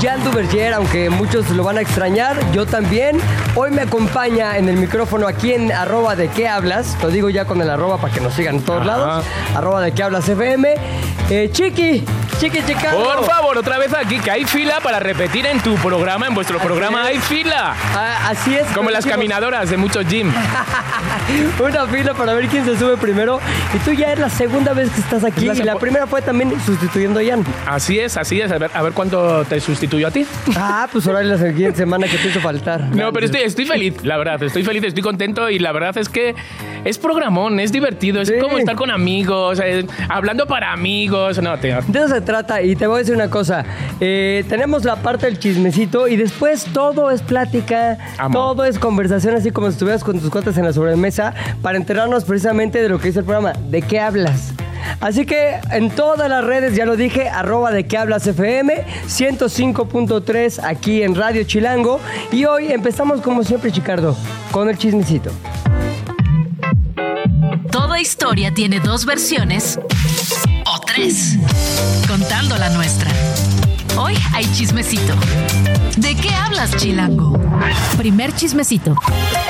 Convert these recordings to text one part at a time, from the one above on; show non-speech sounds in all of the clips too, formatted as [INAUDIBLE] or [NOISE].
Jan Duverger, aunque muchos lo van a extrañar. Yo también. Hoy me acompaña en el micrófono aquí en arroba de qué hablas. Lo digo ya con el arroba para que nos sigan en todos lados. Arroba de qué hablas FM. Eh, Chiqui, Chiqui Chicago. Por favor, otra vez aquí, que hay fila para repetir en tu programa, en vuestro programa hay fila. Ah, así es. Como las Dijimos, caminadoras de muchos gym. [LAUGHS] Una fila para ver quién se sube primero. Y tú ya es la segunda vez que estás aquí. La y la primera fue también sustituyendo a Jan. Así es, así es. A ver, a ver cuánto te sustituyó a ti. Ah, pues ahora es la siguiente [LAUGHS] semana que te hizo faltar. No, pero estoy, estoy feliz, la verdad. Estoy feliz, estoy contento y la verdad es que es programón, es divertido. Es Sí. como estar con amigos, eh, hablando para amigos. No, te, De eso se trata y te voy a decir una cosa. Eh, tenemos la parte del chismecito y después todo es plática, Amo. todo es conversación, así como si estuvieras con tus cuates en la sobremesa para enterarnos precisamente de lo que dice el programa, de qué hablas. Así que en todas las redes, ya lo dije, arroba de qué hablas FM, 105.3 aquí en Radio Chilango. Y hoy empezamos como siempre, Chicardo, con el chismecito. Toda historia tiene dos versiones o tres, contando la nuestra. Hoy hay chismecito. ¿De qué hablas, Chilango? Primer chismecito.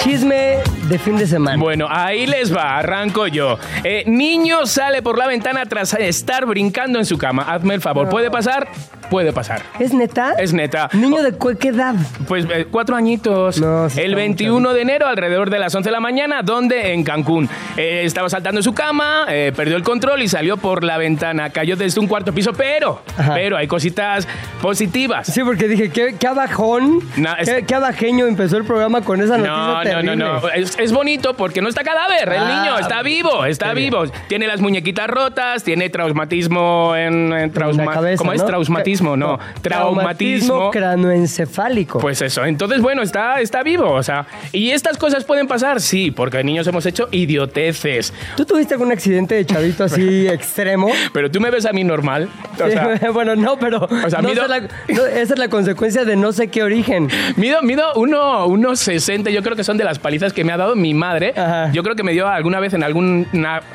Chisme de fin de semana. Bueno, ahí les va, arranco yo. Eh, niño sale por la ventana tras estar brincando en su cama. Hazme el favor, ¿puede pasar? Puede pasar. ¿Es neta? Es neta. ¿Niño de qué edad? Pues eh, cuatro añitos. No, sí el está muy 21 de enero, alrededor de las 11 de la mañana, donde en Cancún. Eh, estaba saltando en su cama, eh, perdió el control y salió por la ventana. Cayó desde un cuarto piso, pero, Ajá. pero hay cositas positivas. Sí, porque dije, qué, qué abajón, No, es- qué, qué abajeño empezó el programa con esa noticia No, no, no, terrible. no. Es, es bonito porque no está cadáver. El Ah, niño está vivo, está bien. vivo. Tiene las muñequitas rotas, tiene traumatismo en, en trauma- En la cabeza, ¿Cómo es? ¿no? Traumatismo, no. Traumatismo. cranoencefálico. Pues eso, entonces bueno, está, está vivo, o sea, ¿y estas cosas pueden pasar? Sí, porque niños hemos hecho idioteces, ¿Tú tuviste algún accidente de chavito así [LAUGHS] extremo? pero tú me ves a mí normal, o sea, [LAUGHS] bueno, no, pero sea, no mido- sé la- no, esa es la consecuencia de no sé qué origen. mido, mido uno, unos 60, yo creo que son de las palizas que me ha dado mi madre, Ajá. yo creo que me dio alguna vez en, alguna,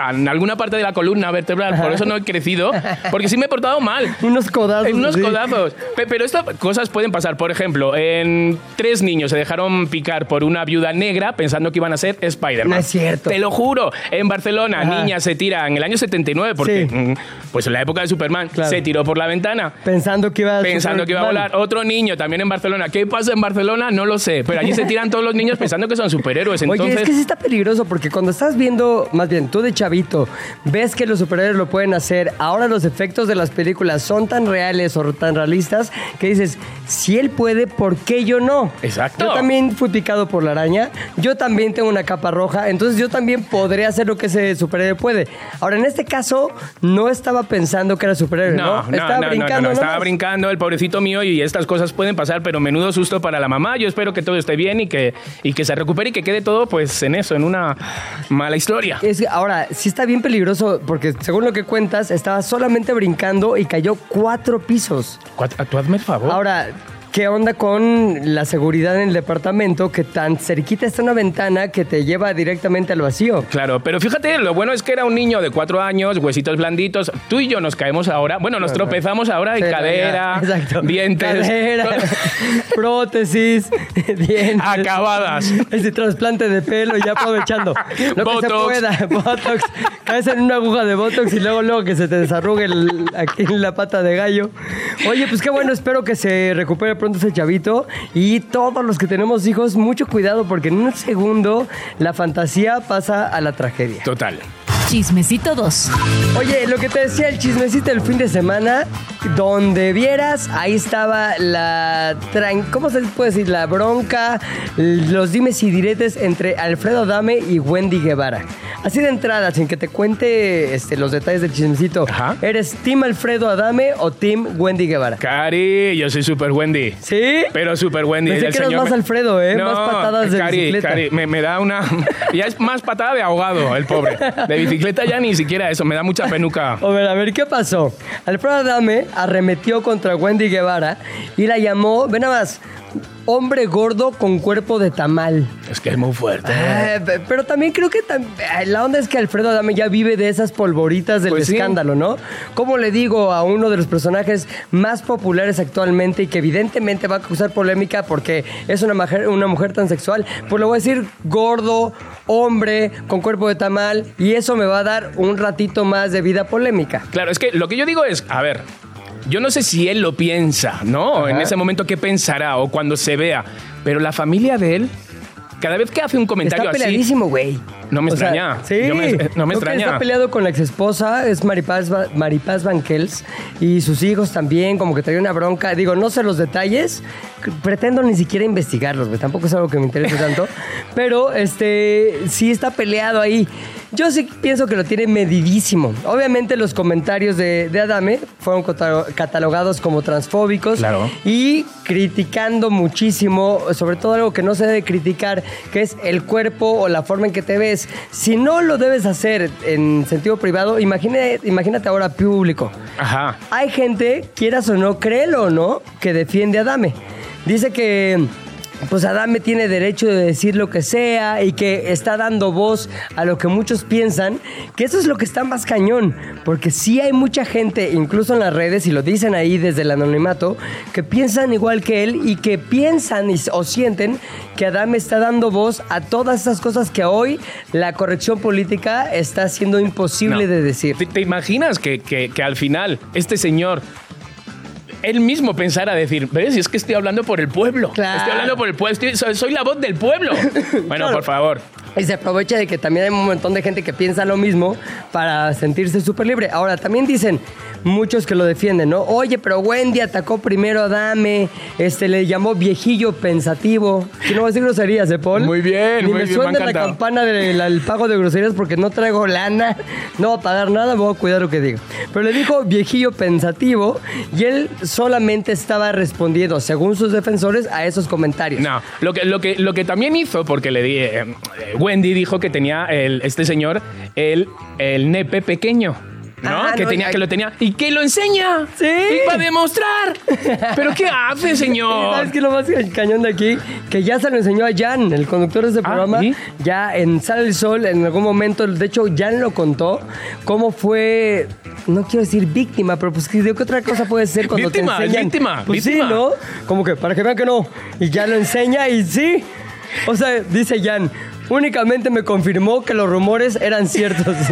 en alguna parte de la columna vertebral, por eso no he crecido, porque sí me he portado mal. [LAUGHS] Unos codazos. Unos codazos. Pe- Pero estas cosas pueden pasar. Por ejemplo, en tres niños se dejaron picar por una viuda negra pensando que iban a ser Spider-Man. No es cierto. Te lo juro. En Barcelona, Ajá. niña se tira en el año 79, porque Sí. mm, pues en la época de Superman Claro. se tiró por la ventana. Pensando que iba a Pensando que iba a volar. Otro niño también en Barcelona. ¿Qué pasa en Barcelona? No lo sé. Pero allí se tiran todos los niños pensando que son superhéroes. Entonces, Oye, es que sí está peligroso porque cuando estás viendo, más bien tú de chavito, ves que los superhéroes lo pueden hacer, ahora los efectos de las películas son tan reales o tan realistas que dices, si él puede, ¿por qué yo no? Exacto. Yo también fui picado por la araña, yo también tengo una capa roja, entonces yo también podré hacer lo que ese superhéroe puede. Ahora, en este caso, no estaba pensando que era superhéroe, ¿no? No, no, estaba no, brincando, estaba brincando el pobrecito mío y estas cosas pueden pasar, pero menudo susto para la mamá. Yo espero que todo esté bien y que, y que se recupere y que quede todo pues en eso, en una mala historia. Es ahora, sí está bien peligroso porque según lo que cuentas, estaba solamente brincando y cayó cuatro pisos. Cuat- Tú hazme el favor. Ahora, ¿qué onda con la seguridad en el departamento que tan cerquita está una ventana que te lleva directamente al vacío? Claro, pero fíjate, lo bueno es que era un niño de cuatro años, huesitos blanditos. Tú y yo nos caemos ahora. Bueno, nos tropezamos ahora Sí, cadera, ya, dientes. Cadera, [LAUGHS] prótesis, dientes. Acabadas. [LAUGHS] Ese trasplante de pelo ya aprovechando. Lo que se Botox. pueda. [LAUGHS] Botox. Caes en una aguja de Botox y luego, luego que se te desarrugue el- aquí en la pata de gallo. Oye, pues qué bueno, espero que se recupere pronto ese chavito. Y todos los que tenemos hijos, mucho cuidado porque en un segundo la fantasía pasa a la tragedia. Total. Chismecito 2. Oye, lo que te decía el chismecito del fin de semana, donde vieras, ahí estaba la... tran- ¿Cómo se puede decir? La bronca, los dimes y diretes entre Alfredo Adame y Wendy Guevara. Así de entrada, sin que te cuente este, los detalles del chismecito. Ajá. ¿Eres Team Alfredo Adame o Team Wendy Guevara? Cari, yo soy super Wendy. ¿Sí? Pero super Wendy. Pensé El que eras señor más me- Alfredo, ¿eh? No, Más patadas de Cari, bicicleta. Cari, me, me da una... [LAUGHS] Ya es más patada de ahogado, el pobre. De bicicleta ya ni siquiera eso, me da mucha penuca. [LAUGHS] A ver, a ver, ¿qué pasó? Alfredo Adame arremetió contra Wendy Guevara y la llamó, ve nada más, hombre gordo con cuerpo de tamal. Es que es muy fuerte. Pe- pero también creo que tam- eh, la onda es que Alfredo Adame ya vive de esas polvoritas del Pues sí. escándalo, ¿no? Como le digo a uno de los personajes más populares actualmente y que evidentemente va a causar polémica porque es una mujer, una mujer tan sexual, pues le voy a decir gordo, hombre, con cuerpo de tamal y eso me va a dar un ratito más de vida polémica. Claro, es que lo que yo digo es, a ver, yo no sé si él lo piensa, ¿no? En ese momento qué pensará o cuando se vea, pero la familia de él, cada vez que hace un comentario Está así, güey. No me O sea, extraña. sí. Yo me- no me extraña. Está peleado con la exesposa, es Maripaz, Maripaz Banquels, y sus hijos también, como que traía una bronca. Digo, no sé los detalles, pretendo ni siquiera investigarlos, güey. Tampoco es algo que me interese tanto. [LAUGHS] Pero, este, sí está peleado ahí. Yo sí pienso que lo tiene medidísimo. Obviamente los comentarios de, de Adame fueron cata- catalogados como transfóbicos Claro. y criticando muchísimo, sobre todo algo que no se debe criticar, que es el cuerpo o la forma en que te ves. Si no lo debes hacer en sentido privado, imagine- imagínate ahora público. Ajá. Hay gente, quieras o no, créelo o no, que defiende a Adame. Dice que pues Adame tiene derecho de decir lo que sea y que está dando voz a lo que muchos piensan, que eso es lo que está más cañón, porque sí hay mucha gente, incluso en las redes, y lo dicen ahí desde el anonimato, que piensan igual que él y que piensan y- o sienten que Adame está dando voz a todas esas cosas que hoy la corrección política está haciendo imposible No. de decir. ¿Te, te imaginas que, que- que al final este señor él mismo pensara decir, ves, es que estoy hablando por el pueblo. Claro. Estoy hablando por el pueblo, estoy- soy, soy la voz del pueblo. [LAUGHS] Bueno, Claro. por favor. Y se aprovecha de que también hay un montón de gente que piensa lo mismo para sentirse súper libre. Ahora, también dicen muchos que lo defienden, ¿no? Oye, pero Wendy atacó primero a Dame, este, le llamó viejillo pensativo. Que no voy a decir groserías, ¿eh, Paul? Muy bien, Ni muy me bien, suena me la campana del pago de groserías porque no traigo lana, no voy a pagar nada, me voy a cuidar lo que diga. Pero le dijo viejillo pensativo y él solamente estaba respondiendo, según sus defensores, a esos comentarios. No, lo que, lo que, lo que también hizo, porque le di, eh, eh, Wendy dijo que tenía el, este señor el, el nepe pequeño. ¿No? Ah, que no, tenía que lo tenía. ¿Y que lo enseña? Sí. Y para demostrar. ¿Pero qué hace, [LAUGHS] señor? ¿Sabes qué lo más cañón de aquí? Que ya se lo enseñó a Jan, el conductor de ese Ah, programa. Ya en Sale el Sol, en algún momento, de hecho, Jan lo contó, cómo fue, no quiero decir víctima, pero pues, ¿qué ¿qué otra cosa puede ser cuando Víctima, te es enseñan? víctima, Pues víctima. sí, ¿no? Como que para que vean que no. Y ya lo enseña y sí. O sea, dice Jan, únicamente me confirmó que los rumores eran ciertos. [LAUGHS]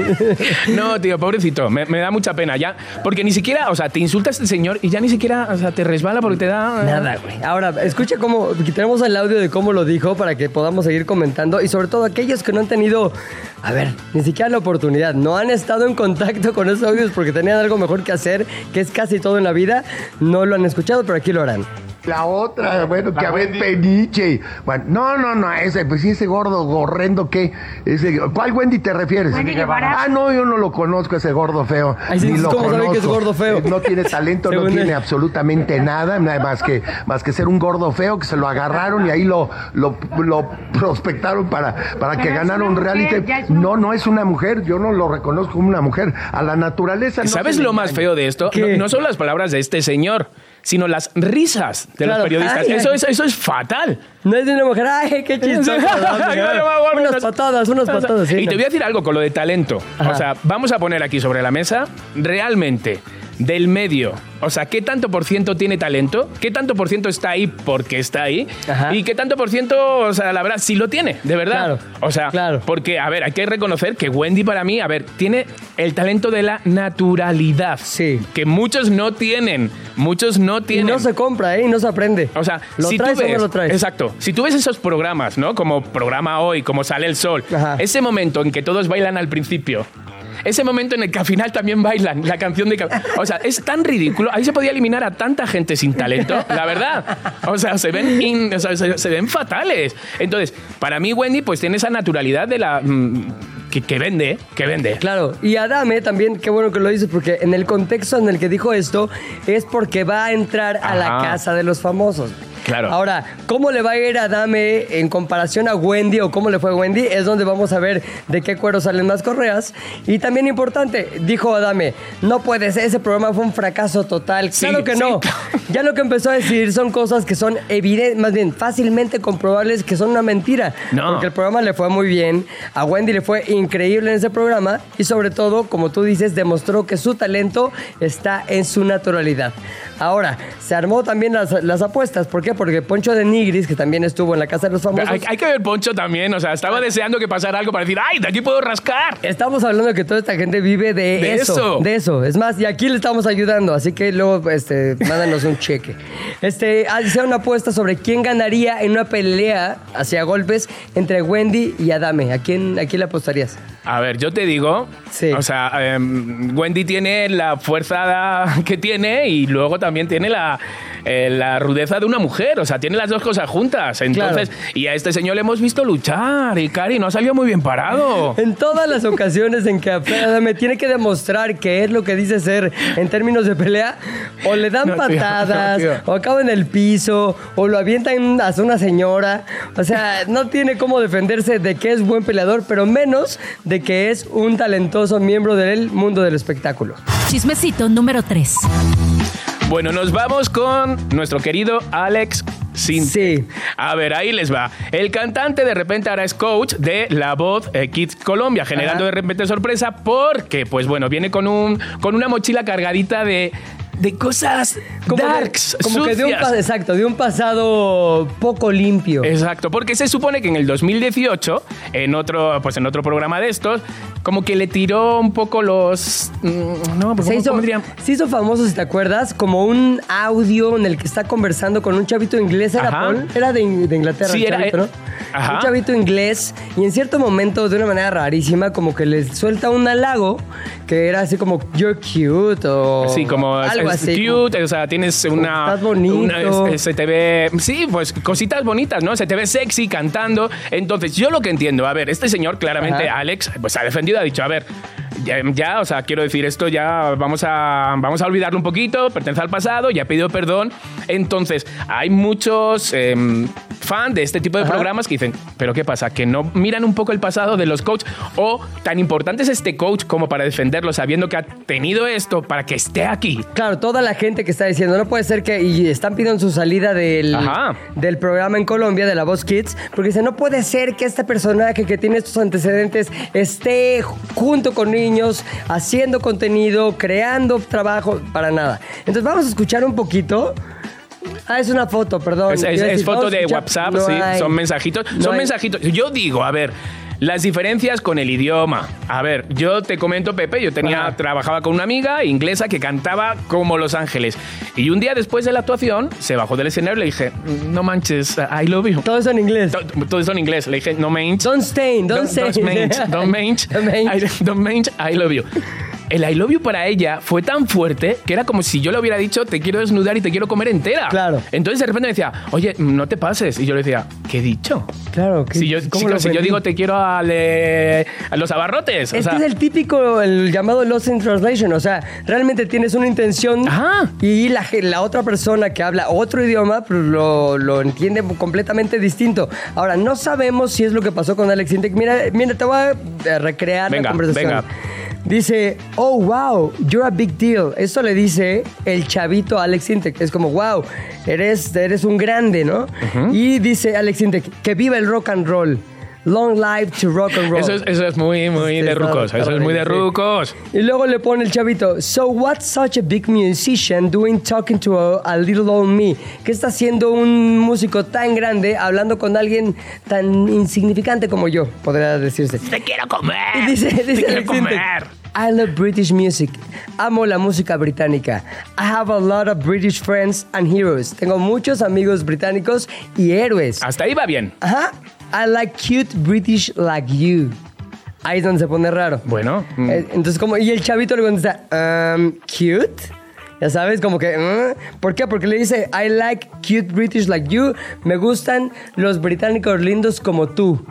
No, tío, pobrecito, me, me da mucha pena ya. Porque ni siquiera, o sea, te insulta este señor y ya ni siquiera, o sea, te resbala porque te da. Nada, güey. Ahora, escucha cómo tenemos el audio de cómo lo dijo para que podamos seguir comentando y sobre todo aquellos que no han tenido, a ver, ni siquiera la oportunidad, no han estado en contacto con esos audios porque tenían algo mejor que hacer, que es casi todo en la vida, no lo han escuchado, pero aquí lo harán. La otra, bueno, que a ver, peniche. Bueno, no, no, no, ese, pues sí, ese gordo horrendo que. Ese, ¿Cuál Wendy te refieres? Wendy Guevara. Ah, no, yo no lo conozco, ese gordo feo. Ay, sí, Ni lo ¿cómo sabe que es conozco. gordo feo? Eh, No tiene talento, no tiene él. absolutamente nada, nada más que, más que ser un gordo feo que se lo agarraron y ahí lo, lo, lo prospectaron para, para que ganara un reality. No, no es una mujer, yo no lo reconozco como una mujer. A la naturaleza. no ¿Sabes lo más feo de esto? No son las palabras de este señor, sino las risas de Claro. los periodistas. Ay, eso, es, eso es fatal. No es de una mujer, ay, qué chistoso. unas patadas, unas patadas. sí, y te voy a decir algo con lo de talento. Ajá. O sea, vamos a poner aquí sobre la mesa realmente del medio. O sea, ¿qué tanto por ciento tiene talento? ¿Qué tanto por ciento está ahí porque está ahí? Ajá. Y qué tanto por ciento, o sea, la verdad, sí lo tiene, de verdad. Claro, O sea, claro. porque, a ver, hay que reconocer que Wendy para mí, a ver, tiene el talento de la naturalidad. Sí. Que muchos no tienen. Muchos no Y tienen. no se compra, ¿eh? Y no se aprende. O sea, ¿lo si traes tú o no lo traes? Exacto. Si tú ves esos programas, ¿no? Como programa hoy, como sale el sol, Ajá. ese momento en que todos bailan al principio. Ese momento en el que al final también bailan la canción de... O sea, es tan ridículo. Ahí se podía eliminar a tanta gente sin talento, la verdad. O sea, se ven, in- o sea, se, se ven fatales. Entonces, para mí Wendy pues tiene esa naturalidad de la... mm, que, que vende, que vende. Claro, y Adame también, qué bueno que lo dices, porque en el contexto en el que dijo esto es porque va a entrar a la casa de los famosos. Claro. Ahora, ¿cómo le va a ir a Adame en comparación a Wendy o cómo le fue a Wendy? Es donde vamos a ver de qué cuero salen más correas. Y también importante, dijo Adame, no puede ser, ese programa fue un fracaso total. Sí, claro que sí, no. Ya lo que empezó a decir son cosas que son evidentes, más bien fácilmente comprobables que son una mentira. No. Porque el programa le fue muy bien, a Wendy le fue increíble en ese programa y sobre todo, como tú dices, demostró que su talento está en su naturalidad. Ahora, se armó también las, las apuestas. ¿Por qué? Porque Poncho de Nigris, que también estuvo en la Casa de los Famosos... Hay, hay que ver Poncho también, o sea, estaba deseando que pasara algo para decir, ¡ay, de aquí puedo rascar! Estamos hablando de que toda esta gente vive de, De eso, eso. De eso. Es más, y aquí le estamos ayudando, así que luego este, mándanos un cheque. [LAUGHS] Este, una apuesta sobre quién ganaría en una pelea hacia golpes entre Wendy y Adame. ¿A quién, a quién le apostarías? A ver, yo te digo, Sí. o sea, em, Wendy tiene la fuerza que tiene y luego también tiene la, eh, la rudeza de una mujer, o sea, tiene las dos cosas juntas. Entonces, y a este señor le hemos visto luchar y Cari no ha salido muy bien parado. En todas las ocasiones en que Adame tiene que demostrar que es lo que dice ser en términos de pelea, o le dan No, tío, patadas, no, tío. o acaba en el piso, o lo avientan hacia una señora. O sea, no tiene cómo defenderse de que es buen peleador, pero menos de que es un talentoso miembro del mundo del espectáculo. Chismecito número 3. Bueno, nos vamos con nuestro querido Alex Sin. Sí. A ver, ahí les va. El cantante de repente ahora es coach de La Voz eh, Kids Colombia, generando Ajá. de repente sorpresa porque, pues bueno, viene con, un, con una mochila cargadita de, de cosas Como, de- darks, como que de un, exacto, de un pasado poco limpio. Exacto, porque se supone que en el 2018, en otro, pues en otro programa de estos, como que le tiró un poco los... mm, No, pues, Se ¿cómo- hizo, se hizo famoso, si te acuerdas, como un audio en el que está conversando con un chavito inglés. ¿Era Ajá. Paul? Era de, de Inglaterra. Sí, el era, chavito, ¿no? ajá. Un chavito inglés. Y en cierto momento, de una manera rarísima, como que le suelta un halago que era así como, you're cute o Sí, como algo es así. cute, o sea, tienes una... Estás bonito. una- es- es- se te ve... Sí, pues cositas bonitas, ¿no? Se te ve sexy cantando. Entonces, yo lo que entiendo, a ver, este señor claramente, Ajá. Alex, pues ha defendido, ha dicho, a ver... Ya, ya, o sea, quiero decir esto, ya vamos a, vamos a olvidarlo un poquito, pertenece al pasado, ya ha pedido perdón. Entonces, hay muchos em, fans de este tipo de Ajá. programas que dicen, pero ¿qué pasa? Que no miran un poco el pasado de los coaches o tan importante es este coach como para defenderlo sabiendo que ha tenido esto para que esté aquí. Claro, toda la gente que está diciendo, no puede ser que, y están pidiendo su salida del, Ajá. del programa en Colombia, de la Voz Kids, porque dice, no puede ser que este personaje que tiene estos antecedentes esté junto con niños, haciendo contenido, creando trabajo, para nada. Entonces vamos a escuchar un poquito. Ah, es una foto, perdón. Es, foto de WhatsApp, no sí, hay. son mensajitos. No son hay. mensajitos. Yo digo, a ver, las diferencias con el idioma. A ver, yo te comento, Pepe, yo tenía, Ajá. trabajaba con una amiga inglesa que cantaba como Los Ángeles. Y un día después de la actuación, se bajó del escenario y le dije, no manches, I love you. Todo eso en inglés. To- Todo eso en inglés. Le dije, no manches. Don't stain, don't, Don't, stain. don't manch, don't [LAUGHS] manch, Don't manch. I, don't manch, I love you. El I love you para ella fue tan fuerte que era como si yo le hubiera dicho te quiero desnudar y te quiero comer entera. Claro. Entonces de repente me decía, oye, no te pases. Y yo le decía, ¿qué he dicho? Claro, que- Si yo, ¿cómo chico, lo si yo digo te quiero a, los abarrotes. o Este sea, es el típico, el llamado Lost in Translation. O sea, realmente tienes una intención Ajá. y la, la otra persona que habla otro idioma pues, lo, lo entiende completamente distinto. Ahora, no sabemos si es lo que pasó con Alex Intec. Mira, mira, te voy a eh, recrear Venga, la conversación. venga. Dice, oh, wow, you're a big deal. Eso le dice el chavito a Alex Intec. Es como, wow, eres, eres un grande, ¿no? Y dice Alex Intec, que viva el rock and roll. Long life to rock and roll. eso, es, eso es muy, muy Sí, de rucos. Eso es muy de rucos. Y luego le pone el chavito, so what's such a big musician doing talking to a, a little old me? ¿Qué está haciendo un músico tan grande hablando con alguien tan insignificante como yo? Podría decirse. Te quiero comer. Y dice, te dice quiero Alex Intec, comer. I love British music. Amo la música británica. I have a lot of British friends and heroes. Tengo muchos amigos británicos y héroes. Hasta ahí va bien. Ajá. I like cute British like you. ahí es donde se pone raro. Bueno, mm. Eh, Entonces, como, y el chavito le contesta, um, cute. Ya sabes, como que, "Mm". ¿por qué? Porque le dice, I like cute British like you. Me gustan los británicos lindos como tú.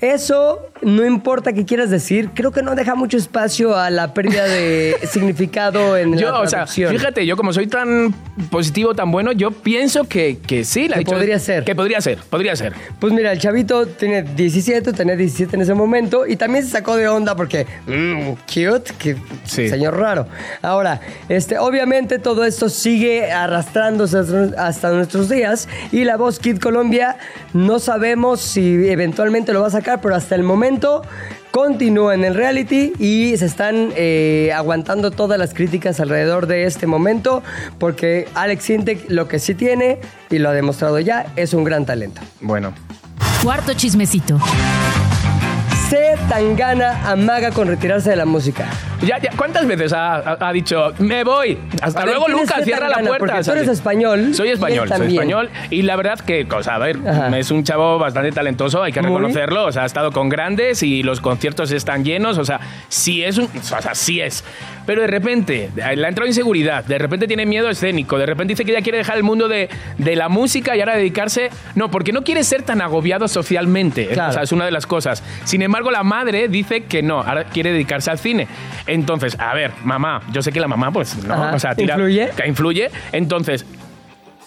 Eso no importa qué quieras decir, creo que no deja mucho espacio a la pérdida de [LAUGHS] significado en yo, la o sea, fíjate, yo como soy tan positivo, tan bueno, yo pienso que, que sí. le ha Que podría ser. Que podría ser, podría ser. Pues mira, el chavito tiene 17, tenía 17 en ese momento y también se sacó de onda porque, mmm, cute, que Sí. señor raro. Ahora, este, obviamente todo esto sigue arrastrándose hasta nuestros días y la voz Kid Colombia no sabemos si eventualmente lo va a sacar, pero hasta el momento continúa en el reality y se están eh, aguantando todas las críticas alrededor de este momento porque Alex siente lo que sí tiene y lo ha demostrado ya, es un gran talento. Bueno. Cuarto chismecito. C. Tangana amaga con retirarse de la música. Ya, ya, ¿Cuántas veces ha, ha- ha dicho, me voy? Hasta ver, luego, ¿quién es Lucas, cierra la puerta. Tú eres español. Soy español, soy español. Y la verdad que, cosa, a ver, Ajá. es un chavo bastante talentoso, hay que Muy. reconocerlo. O sea, ha estado con grandes y los conciertos están llenos. O sea, sí es un. O sea, sí es. Pero de repente, le ha entrado inseguridad, de repente tiene miedo escénico, de repente dice que ya quiere dejar el mundo de, de la música y ahora dedicarse. No, porque no quiere ser tan agobiado socialmente. Claro. O sea, es una de las cosas. Sin embargo, la madre dice que no, ahora quiere dedicarse al cine. Entonces, a ver, mamá, yo sé que la mamá, pues no, Ajá. o sea, tira. ¿Influye? Que influye. Entonces,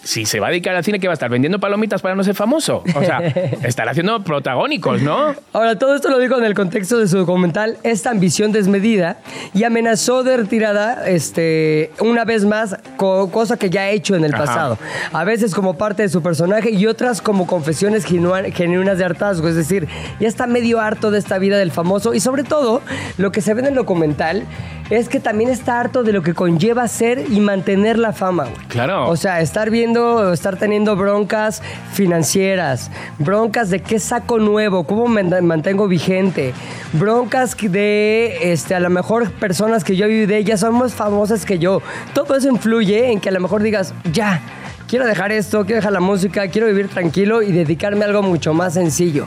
si se va a dedicar al cine, ¿qué va a estar? ¿Vendiendo palomitas para no ser famoso? O sea, [LAUGHS] estará haciendo protagónicos, ¿no? Ahora, todo esto lo dijo en el contexto de su documental Esta ambición desmedida y amenazó de retirada este, una vez más, co- cosa que ya ha hecho en el Ajá. pasado. A veces como parte de su personaje y otras como confesiones genuinas de hartazgo. Es decir, ya está medio harto de esta vida del famoso y sobre todo, lo que se ve en el documental es que también está harto de lo que conlleva ser y mantener la fama. güey. Claro. O sea, estar viendo, estar teniendo broncas financieras, broncas de qué saco nuevo, cómo me mantengo vigente, broncas de, este, a lo mejor personas que yo de ellas son más famosas que yo. Todo eso influye en que a lo mejor digas, ya, quiero dejar esto, quiero dejar la música, quiero vivir tranquilo y dedicarme a algo mucho más sencillo.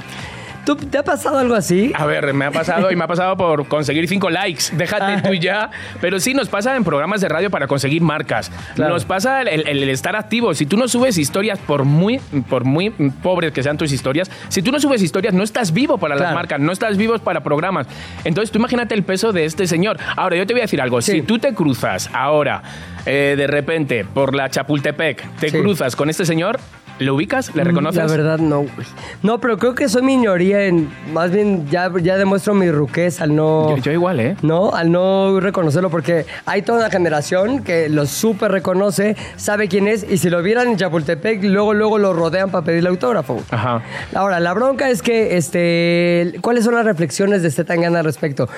¿Tú, ¿Te ha pasado algo así? A ver, me ha pasado y me ha pasado por conseguir cinco likes. Déjate tú ya. Pero sí, nos pasa en programas de radio para conseguir marcas. Claro. Nos pasa el, el- el estar activo. Si tú no subes historias, por muy, por muy pobres que sean tus historias, si tú no subes historias, no estás vivo para las marcas, no estás vivo para programas. Entonces, tú imagínate el peso de este señor. Ahora, yo te voy a decir algo. Sí. Si tú te cruzas ahora, eh, de repente, por la Chapultepec, te Sí. cruzas con este señor, ¿le ubicas? ¿Le reconoces? La verdad no, güey. No, pero creo que soy minoría en... Más bien ya, ya demuestro mi ruquez al no... Yo, yo igual, ¿eh? ¿no? Al no reconocerlo, porque hay toda una generación que lo súper reconoce, sabe quién es, y si lo vieran en Chapultepec, luego, luego lo rodean para pedirle autógrafo. Ajá. Ahora, la bronca es que, este, ¿cuáles son las reflexiones de este Tangana al respecto?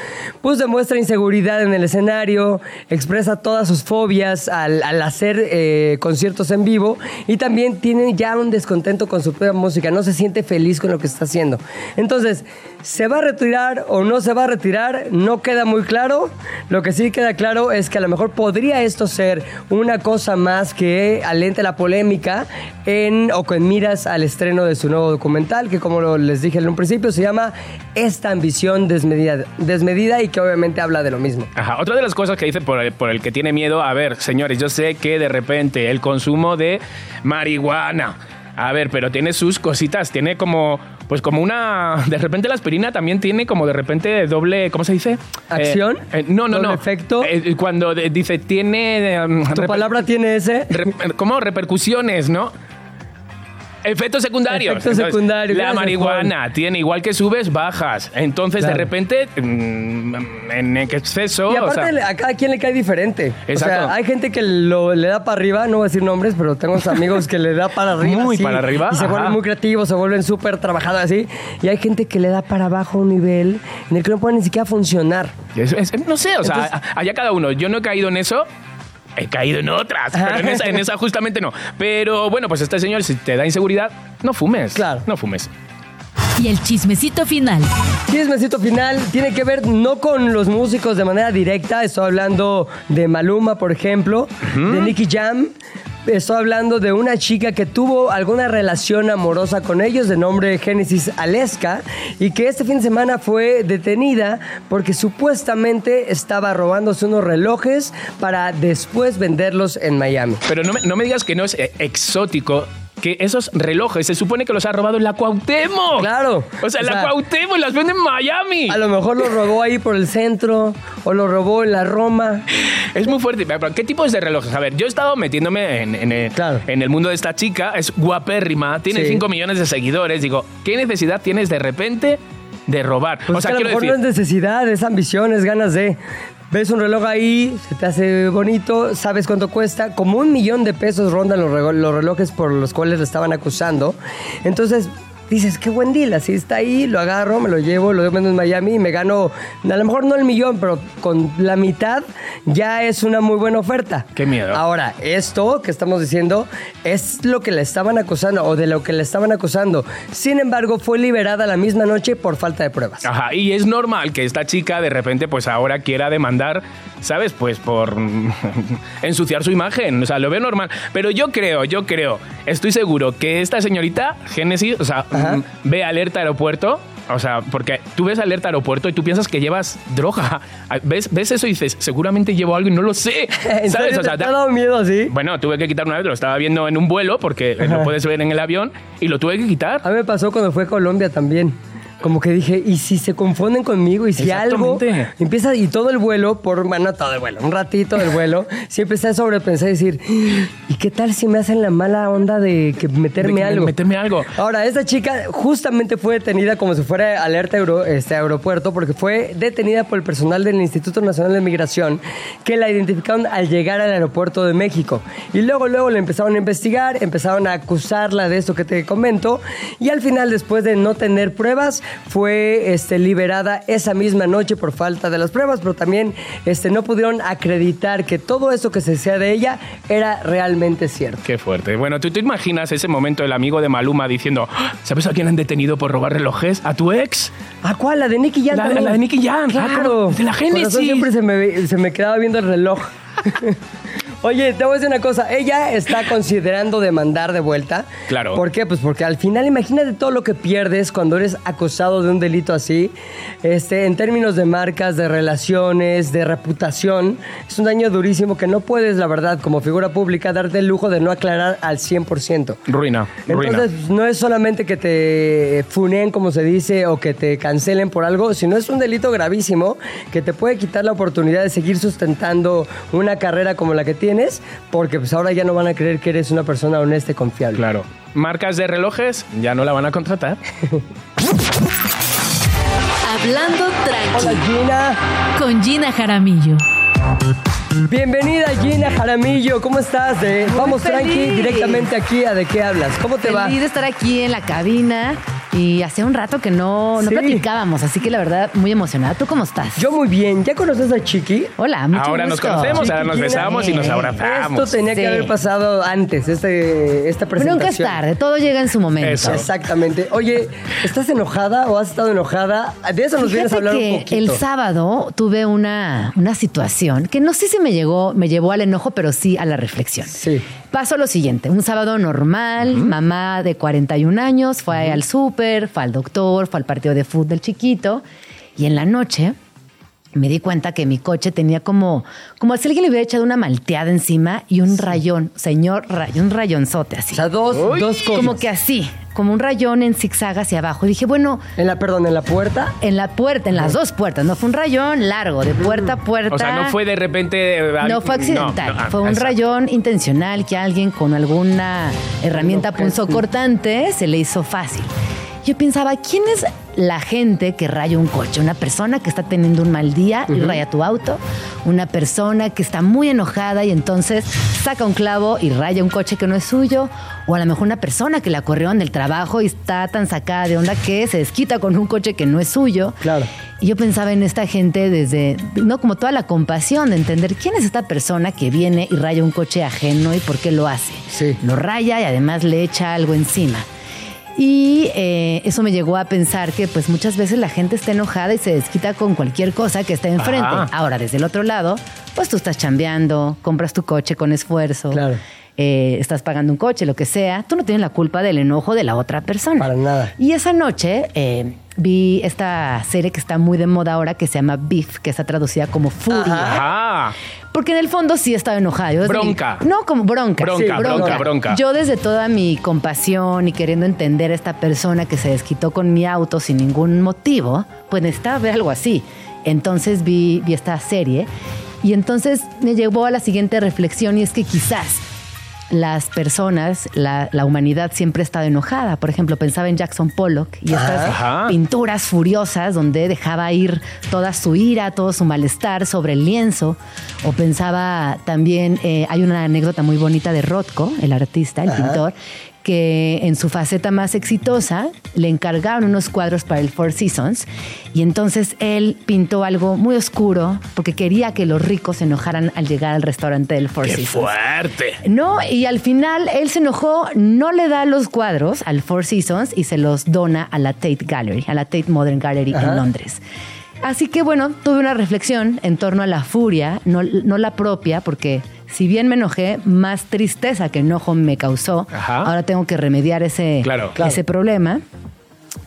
Pues demuestra inseguridad en el escenario, expresa todas sus fobias al, al hacer eh, conciertos en vivo y también tiene ya un descontento con su propia música, no se siente feliz con lo que está haciendo. Entonces, ¿se va a retirar o no se va a retirar? No queda muy claro. Lo que sí queda claro es que a lo mejor podría esto ser una cosa más que alente la polémica en o con miras al estreno de su nuevo documental, que como les dije en un principio, se llama Esta ambición desmedida, desmedida y que obviamente habla de lo mismo. Ajá. Otra de las cosas que dice por el que tiene miedo, a ver, señores, yo sé que de repente el consumo de marihuana, a ver, pero tiene sus cositas, tiene como, pues como una, de repente la aspirina también tiene como de repente doble, ¿cómo se dice? ¿Acción? Eh, eh, no, no, ¿Doble no. efecto? Eh, cuando de- dice tiene... eh, ¿Tu palabra tiene ese? re- ¿Cómo? Repercusiones, ¿no? Efectos secundarios. Efectos secundarios, La marihuana tiene igual que subes, bajas. Entonces, Claro. de repente, mm, en exceso. Y o aparte sea, a cada quien le cae diferente. O Exacto. sea, hay gente que lo, le da para arriba, no voy a decir nombres, pero tengo amigos que le da para arriba. Muy así, para arriba, Y se ajá. vuelven muy creativos, se vuelven súper trabajados así. Y hay gente que le da para abajo un nivel en el que no puede ni siquiera funcionar. Es- es- no sé, o sea, Entonces- allá cada uno. Yo no he caído en eso. He caído en otras, pero en esa, en esa [LAUGHS] justamente no. Pero bueno, pues este señor, si te da inseguridad, no fumes. Claro. No fumes. Y el chismecito final. Chismecito final tiene que ver no con los músicos de manera directa, estoy hablando de Maluma, por ejemplo, de Nicky Jam. Estoy hablando de una chica que tuvo alguna relación amorosa con ellos de nombre Génesis Aleska y que este fin de semana fue detenida porque supuestamente estaba robándose unos relojes para después venderlos en Miami. Pero no me, no me digas que no es eh, exótico que esos relojes se supone que los ha robado la Cuauhtémoc. Claro. O sea, O la sea, Cuauhtémoc y las venden en Miami. A lo mejor lo robó ahí por el centro o lo robó en la Roma. Es muy fuerte. Pero, ¿Qué tipos de relojes? A ver, yo he estado metiéndome en, en el, Claro. en el mundo de esta chica. Es guapérrima, tiene Sí. 5 millones de seguidores. Digo, ¿qué necesidad tienes de repente de robar? Pues o sea, a lo mejor decir... no es necesidad, es ambición, es ganas de. Ves un reloj ahí, se te hace bonito, sabes cuánto cuesta. Como un millón de pesos rondan los, relojes por los cuales le estaban acusando. Entonces dices, qué buen deal, así está ahí, lo agarro, me lo llevo, lo vendo en Miami y me gano, a lo mejor no el millón, pero con la mitad ya es una muy buena oferta. Qué miedo. Ahora, esto que estamos diciendo es lo que le estaban acusando o de lo que le estaban acusando. Sin embargo, fue liberada la misma noche por falta de pruebas. Ajá, y es normal que esta chica de repente pues ahora quiera demandar, ¿sabes? Pues por [LAUGHS] ensuciar su imagen, o sea, lo veo normal. Pero yo creo, yo creo, estoy seguro que esta señorita, Génesis, o sea, Ajá. mm, ve alerta aeropuerto, o sea, porque tú ves alerta aeropuerto y tú piensas que llevas droga. ¿Ves, ves eso y dices, seguramente llevo algo y no lo sé, [LAUGHS] ¿En ¿sabes? O sea, te ha dado miedo así? bueno, tuve que quitar una vez, lo estaba viendo en un vuelo porque lo puedes ver en el avión y lo tuve que quitar. A mí me pasó cuando fue a Colombia también. Como que dije, ¿y si se confunden conmigo? ¿Y si algo empieza? Y todo el vuelo, por, bueno, todo el vuelo, un ratito del vuelo, [LAUGHS] sí empecé a sobrepensar y decir, ¿y qué tal si me hacen la mala onda de que meterme De que algo? meterme algo. Ahora, esta chica justamente fue detenida como si fuera alerta este, aeropuerto porque fue detenida por el personal del Instituto Nacional de Migración que la identificaron al llegar al aeropuerto de México. Y luego, luego le empezaron a investigar, empezaron a acusarla de esto que te comento y al final, después de no tener pruebas, fue este, liberada esa misma noche por falta de las pruebas, pero también este, no pudieron acreditar que todo eso que se decía de ella era realmente cierto. Qué fuerte. Bueno, ¿tú te imaginas ese momento el amigo de Maluma diciendo, "Ah, ¿sabes a quién han detenido por robar relojes? ¿A tu ex? ¿A cuál? La de Nicky Jam. La- de Nicky. Ah, Claro. ¿cómo? De la Por Génesis. siempre se me, se me quedaba viendo el reloj. [LAUGHS] Oye, te voy a decir una cosa. Ella está considerando demandar de vuelta. Claro. ¿Por qué? Pues porque al final, imagínate todo lo que pierdes cuando eres acusado de un delito así. Este, en términos de marcas, de relaciones, de reputación. Es un daño durísimo que no puedes, la verdad, como figura pública, darte el lujo de no aclarar al 100%. Ruina, ruina. Entonces, pues, no es solamente que te funeen, como se dice, o que te cancelen por algo, sino es un delito gravísimo que te puede quitar la oportunidad de seguir sustentando una carrera como la que tienes, porque pues ahora ya no van a creer que eres una persona honesta y confiable. Claro. Marcas de relojes ya no la van a contratar. [LAUGHS] Hablando Hola tranqui Gina, con Gina Jaramillo. bienvenida Gina Jaramillo, ¿cómo estás? De- Vamos tranqui, feliz. directamente aquí a de qué hablas. ¿Cómo te va? Feliz de estar aquí en la cabina y hacía un rato que no, no Sí. platicábamos, así que la verdad muy emocionada. ¿Tú cómo estás? Yo muy bien, ¿ya conoces a Chiqui? Hola, mucho ahora nos conocemos, ahora nos besamos y nos abrazamos. Esto tenía que haber pasado antes, este, esta Pero presentación. nunca es tarde, todo llega en su momento. Eso. Exactamente. Oye, ¿estás enojada o has estado enojada? De eso nos vienes a hablar un que poquito. el sábado tuve una, una situación que no sé si me llegó, me llevó al enojo, pero sí a la reflexión. Sí. Pasó lo siguiente, un sábado normal, mamá de 41 años, fue al súper, fue al doctor, fue al partido de fútbol chiquito. Y en la noche me di cuenta que mi coche tenía como, como si alguien le hubiera echado una malteada encima y un rayón, señor, ray- un rayonzote así. O sea, dos, dos cosas. como que así, como un rayón en zigzag hacia abajo. Y dije, bueno, En la, perdón, en la puerta. en la puerta, en las dos puertas, no fue un rayón largo, de puerta a puerta. O sea, no fue de repente... eh, No fue accidental, no, no, fue un exacto. rayón intencional que alguien con alguna herramienta sí. punzocortante se le hizo fácil. Yo pensaba, ¿quién es la gente que raya un coche? ¿Una persona que está teniendo un mal día y raya tu auto? ¿Una persona que está muy enojada y entonces saca un clavo y raya un coche que no es suyo? ¿O a lo mejor una persona que la corrieron del trabajo y está tan sacada de onda que se desquita con un coche que no es suyo? Claro. Y yo pensaba en esta gente desde, no como toda la compasión de entender quién es esta persona que viene y raya un coche ajeno y por qué lo hace. Sí. Lo raya y además le echa algo encima. Y eh, eso me llegó a pensar que pues muchas veces la gente está enojada y se desquita con cualquier cosa que está enfrente. Ajá. Ahora, desde el otro lado, pues tú estás chambeando, compras tu coche con esfuerzo. Claro. eh, estás pagando un coche, lo que sea, tú no tienes la culpa del enojo de la otra persona. Para nada. Y esa noche eh, vi esta serie que está muy de moda ahora que se llama Beef, que está traducida como Furia. Ajá. Porque en el fondo sí estaba enojada. Yo mi- Bronca. no, como bronca. Bronca, bronca, bronca. Yo desde toda mi compasión y queriendo entender a esta persona que se desquitó con mi auto sin ningún motivo, pues necesitaba ver algo así. Entonces vi, vi esta serie y entonces me llevó a la siguiente reflexión y es que quizás las personas, la, la humanidad siempre ha estado enojada. Por ejemplo, pensaba en Jackson Pollock y estas Ajá. pinturas furiosas donde dejaba ir toda su ira, todo su malestar sobre el lienzo. O pensaba también, eh, hay una anécdota muy bonita de Rothko, el artista, el pintor, que en su faceta más exitosa le encargaron unos cuadros para el Four Seasons y entonces él pintó algo muy oscuro porque quería que los ricos se enojaran al llegar al restaurante del Four ¡Qué Seasons. fuerte! No, y al final él se enojó, no le da los cuadros al Four Seasons y se los dona a la Tate Gallery, a la Tate Modern Gallery en Londres. Así que bueno, tuve una reflexión en torno a la furia, no, no la propia, porque si bien me enojé, más tristeza que enojo me causó. Ajá. Ahora tengo que remediar ese, Claro. ese problema.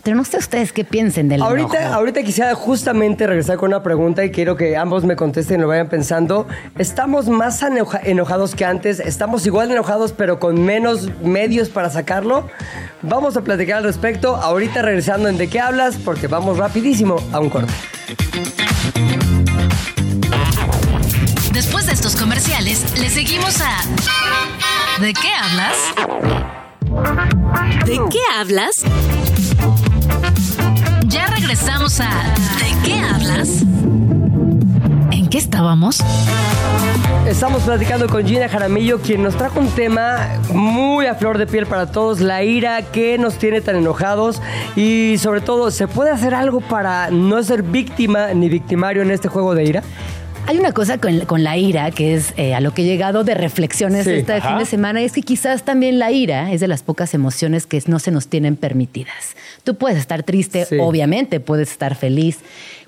Pero no sé ustedes qué piensen del Ahorita, enojo. ahorita quisiera justamente regresar con una pregunta y quiero que ambos me contesten y lo vayan pensando. ¿Estamos más enoja- enojados que antes? ¿Estamos igual de enojados pero con menos medios para sacarlo? Vamos a platicar al respecto ahorita regresando en De qué hablas porque vamos rapidísimo a un corte. Después de estos comerciales, le seguimos a ¿De qué hablas? ¿De qué hablas? Ya regresamos a ¿De qué hablas? ¿En qué estábamos? Estamos platicando con Gina Jaramillo, quien nos trajo un tema muy a flor de piel para todos, la ira que nos tiene tan enojados y sobre todo, ¿se puede hacer algo para no ser víctima ni victimario en este juego de ira? Hay una cosa con, con la ira que es eh, a lo que he llegado de reflexiones Sí, este ajá. fin de semana, es que quizás también la ira es de las pocas emociones que no se nos tienen permitidas. Tú puedes estar triste, Sí. obviamente, puedes estar feliz,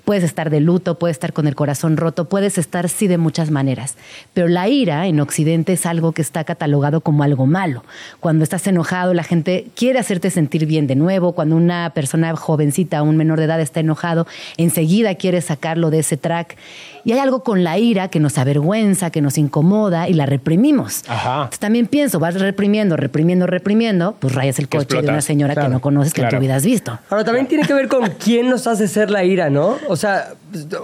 puedes estar de luto, puedes estar con el corazón roto, puedes estar sí de muchas maneras. Pero la ira en Occidente es algo que está catalogado como algo malo. Cuando estás enojado, la gente quiere hacerte sentir bien de nuevo. Cuando una persona jovencita, un menor de edad está enojado, enseguida quiere sacarlo de ese track. Y hay algo con la ira que nos avergüenza, que nos incomoda y la reprimimos. Ajá. Entonces, también pienso, vas reprimiendo, reprimiendo, reprimiendo, pues rayas el coche de una señora Claro, que no conoces, que en tu vida has visto. Ahora, también tiene que ver con quién nos hace ser la ira, ¿no? O sea,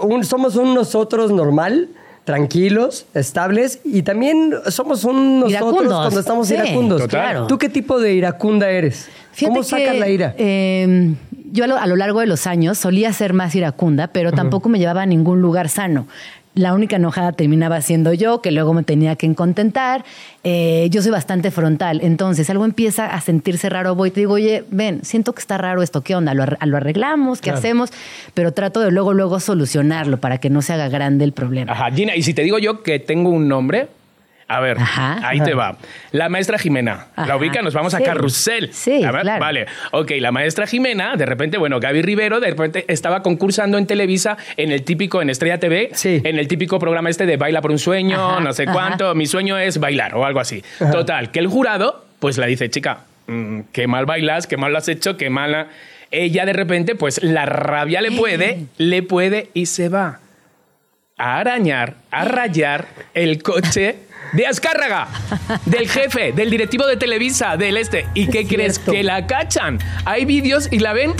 un- somos un nosotros normal, tranquilos, estables, y también somos un nosotros Iracundos. cuando estamos Sí, iracundos. Total. claro. ¿Tú qué tipo de iracunda eres? Fíjate ¿Cómo sacas que, la ira? eh, yo a lo, a lo largo de los años solía ser más iracunda, pero tampoco me llevaba a ningún lugar sano. La única enojada terminaba siendo yo, que luego me tenía que contentar. Eh, yo soy bastante frontal, entonces algo empieza a sentirse raro, voy y te digo, oye, ven, siento que está raro esto, ¿qué onda? ¿Lo, ar- lo arreglamos? ¿Qué hacemos? Pero trato de luego, luego solucionarlo para que no se haga grande el problema. Ajá, Gina, y si te digo yo que tengo un nombre, a ver, Ajá. ahí te va. La maestra Jimena. Ajá. La ubica, nos vamos a Sí. Carrusel. Sí, A ver, claro. Vale. Ok, la maestra Jimena, de repente, bueno, Gaby Rivero, de repente estaba concursando en Televisa en el típico, en Estrella TV, Sí. en el típico programa este de Baila por un sueño, Ajá, no sé ajá. cuánto. Mi sueño es bailar o algo así. Total, que el jurado, pues le dice, chica, mm, qué mal bailas, qué mal lo has hecho, qué mala. Ella de repente, pues la rabia le puede, [LAUGHS] le puede y se va a arañar, a rayar el coche de Azcárraga, del jefe, del directivo de Televisa, del este. ¿Y qué Es crees? cierto. Que la cachan. Hay vídeos y la ven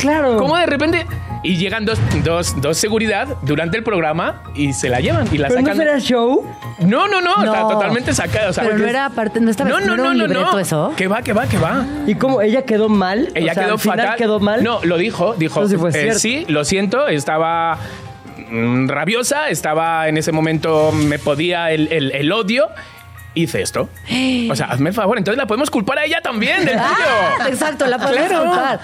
Claro. como de repente... Y llegan dos, dos, dos seguridad durante el programa y se la llevan y la ¿Pero no sacan. será show? No, no, no, está No. totalmente sacada. o sea, Pero no era parte, no estaba no, no, no, era no, no, no. eso. Que va, que va, que va. ¿Y cómo? ¿Ella quedó mal? Ella O sea, quedó al final fatal. quedó mal? No, lo dijo, dijo. No si fue eh, sí, lo siento, estaba rabiosa, estaba en ese momento, me podía el, el- el odio. Hice esto. [GASPS] O sea, hazme el favor, entonces la podemos culpar a ella también del Ah, tuyo. exacto, la podemos Claro. culpar.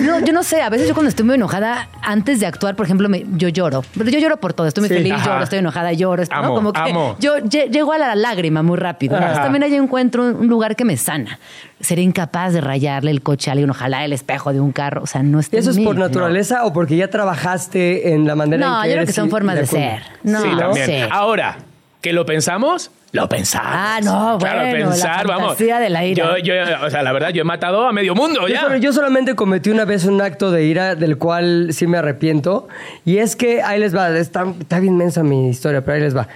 No, yo no sé, a veces yo cuando estoy muy enojada, antes de actuar, por ejemplo, me- yo lloro. Pero yo lloro por todo. Estoy muy Sí. feliz, Ajá. lloro, estoy enojada, lloro. ¿no? Amo, Como que amo. yo lle- llego a la lágrima muy rápido. Entonces también ahí encuentro un lugar que me sana. Seré incapaz de rayarle el coche a alguien, ojalá el espejo de un carro. O sea, no está ¿Y eso en es mí. por naturaleza o porque ya trabajaste en la manera No, en que yo creo eres que son formas de iracunda? ser. No, sí, también. sé. Ahora, ¿que lo pensamos? Lo pensamos. Ah, no, Claro, bueno, la pensar, vamos. fantasía de la ira. Yo, yo, o sea, la verdad, yo he matado a medio mundo Yo, ya. solo- yo solamente cometí una vez un acto de ira del cual sí me arrepiento. Y es que ahí les va, está, está bien mensa mi historia, pero ahí les va.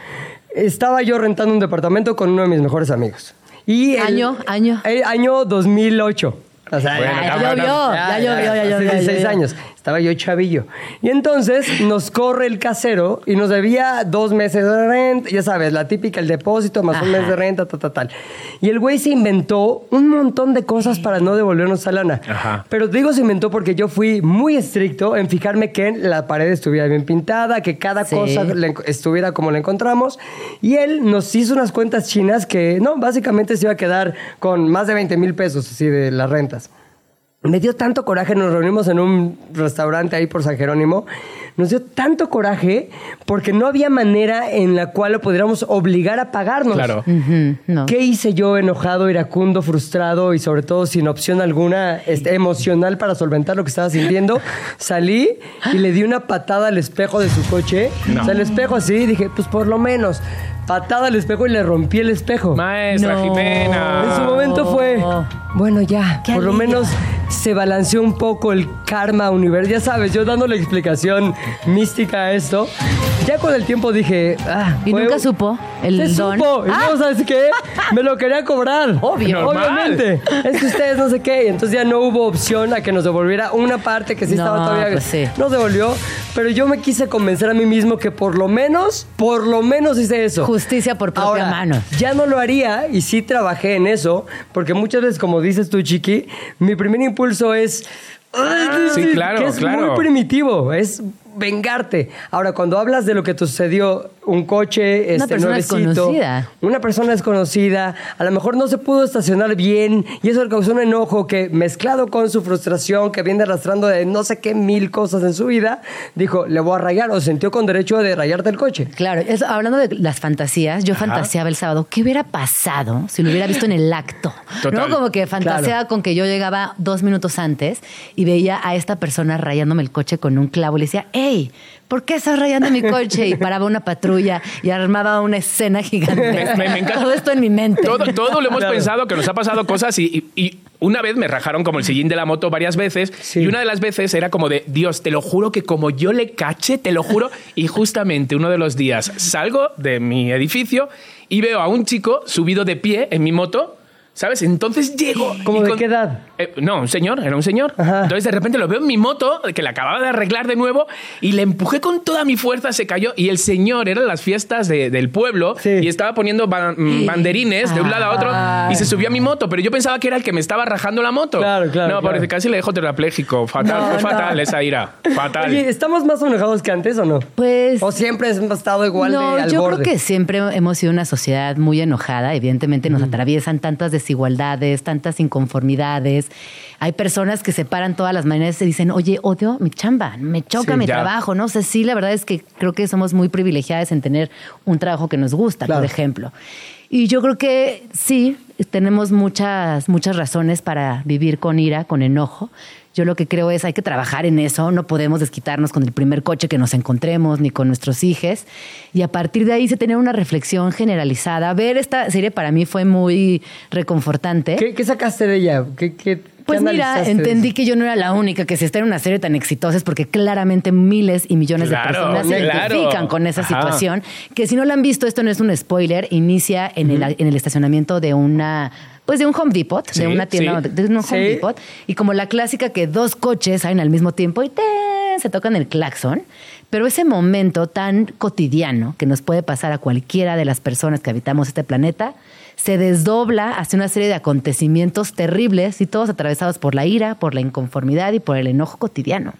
Estaba yo rentando un departamento con uno de mis mejores amigos. Y el- Año, año. el año 2008. O sea, Bueno, Ya, ya, ya llovió, ya llovió, ya hace llovió. ya 16 llovió. años. Estaba yo chavillo. Y entonces nos corre el casero y nos debía dos meses de renta. Ya sabes, la típica, el depósito más un mes de renta, tal, tal, tal. Y el güey se inventó un montón de cosas para no devolvernos esa lana. Ajá. Pero te digo se inventó porque yo fui muy estricto en fijarme que la pared estuviera bien pintada, que cada Sí. cosa le estuviera como la encontramos. Y él nos hizo unas cuentas chinas que, no, básicamente se iba a quedar con más de 20 mil pesos así de las rentas. Me dio tanto coraje, nos reunimos en un restaurante ahí por San Jerónimo, nos dio tanto coraje porque no había manera en la cual lo pudiéramos obligar a pagarnos. Claro. No. ¿Qué hice yo enojado, iracundo, frustrado y sobre todo sin opción alguna este, emocional para solventar lo que estaba sintiendo? [LAUGHS] Salí y le di una patada al espejo de su coche. No. O sea, el espejo así, dije, pues por lo menos, patada al espejo y le rompí el espejo. Maestra No. Jimena. En su momento fue, bueno, ya, Qué por lo menos se balanceó un poco el karma universal. Ya sabes, yo dando la explicación mística a esto. Ya con el tiempo dije, ah, ¿Y fue- nunca supo el Se don? supo. Y Ah. no, ¿sabes qué? Me lo quería cobrar. [LAUGHS] Obvio. Normal. Obviamente. Es que ustedes no sé qué. Y entonces ya no hubo opción a que nos devolviera una parte que sí No, estaba todavía. pues sí. Nos devolvió. Pero yo me quise convencer a mí mismo que por lo menos, por lo menos hice eso. Justicia por propia Ahora, mano. Ya no lo haría y sí trabajé en eso, porque muchas veces, como dices tú, Chiqui, mi primer impulso es. "Ay, Sí, claro, que es claro. muy primitivo, es vengarte. Ahora, cuando hablas de lo que te sucedió, un coche este, persona nuevecito, desconocida. una persona desconocida, a lo mejor no se pudo estacionar bien y eso le causó un enojo que mezclado con su frustración que viene arrastrando de no sé qué mil cosas en su vida, dijo, le voy a rayar o sintió con derecho de rayarte el coche. Claro, hablando de las fantasías, yo fantaseaba el sábado. ¿Qué hubiera pasado si lo hubiera visto en el acto? Total. ¿No? Como que fantaseaba con que yo llegaba dos minutos antes y veía a esta persona rayándome el coche con un clavo. Y le decía, hey, ¿por qué estás rayando mi coche? Y paraba una patrulla y armaba una escena gigante. Me- me- me encanta. Todo esto en mi mente. Todo, todo lo hemos Claro. pensado, que nos ha pasado cosas y, y- y una vez me rajaron como el sillín de la moto varias veces Sí. y una de las veces era como de, Dios, te lo juro que como yo le cache, te lo juro. Y justamente uno de los días salgo de mi edificio y veo a un chico subido de pie en mi moto. ¿Sabes? Entonces llego. [GASPS] ¿Cómo de qué edad? Eh, no, un señor, era un señor. Ajá. Entonces de repente lo veo en mi moto, que la acababa de arreglar de nuevo, y le empujé con toda mi fuerza, se cayó. Y el señor eran las fiestas de- del pueblo Sí. y estaba poniendo ba- mm, banderines de un lado a otro Ay. y se subió a mi moto, pero yo pensaba que era el que me estaba rajando la moto. Claro, claro, No, claro. parece casi le dejo tetrapléjico. Fatal, No, fue fatal no. esa ira. Fatal. Oye, ¿estamos más enojados que antes o no? Pues. ¿O siempre hemos estado igual no, de al yo borde? creo que siempre hemos sido una sociedad muy enojada. Evidentemente nos atraviesan tantas desigualdades, tantas inconformidades. Hay personas que se paran todas las mañanas y dicen, oye, odio mi chamba, me choca Sí, mi ya. trabajo. No sé, sí, la verdad es que creo que somos muy privilegiadas en tener un trabajo que nos gusta, Claro. por ejemplo. Y yo creo que sí, tenemos muchas, muchas razones para vivir con ira, con enojo. Yo lo que creo es hay que trabajar en eso, no podemos desquitarnos con el primer coche que nos encontremos ni con nuestros hijos. Y a partir de ahí se tener una reflexión generalizada. Ver esta serie para mí fue muy reconfortante. ¿Qué, qué sacaste de ella? ¿Qué, qué- qué Pues mira, entendí que yo no era la única que se está en una serie tan exitosa es porque claramente miles y millones Claro, de personas se claro. identifican con esa Ajá. situación. Que si no la han visto, esto no es un spoiler, inicia en, el, en el estacionamiento de una pues de un Home Depot, Sí, de una tienda, sí. de un Home Sí. Depot, y como la clásica que dos coches salen al mismo tiempo y ¡ten! se tocan el claxon, pero ese momento tan cotidiano que nos puede pasar a cualquiera de las personas que habitamos este planeta, se desdobla hacia una serie de acontecimientos terribles y todos atravesados por la ira, por la inconformidad y por el enojo cotidiano.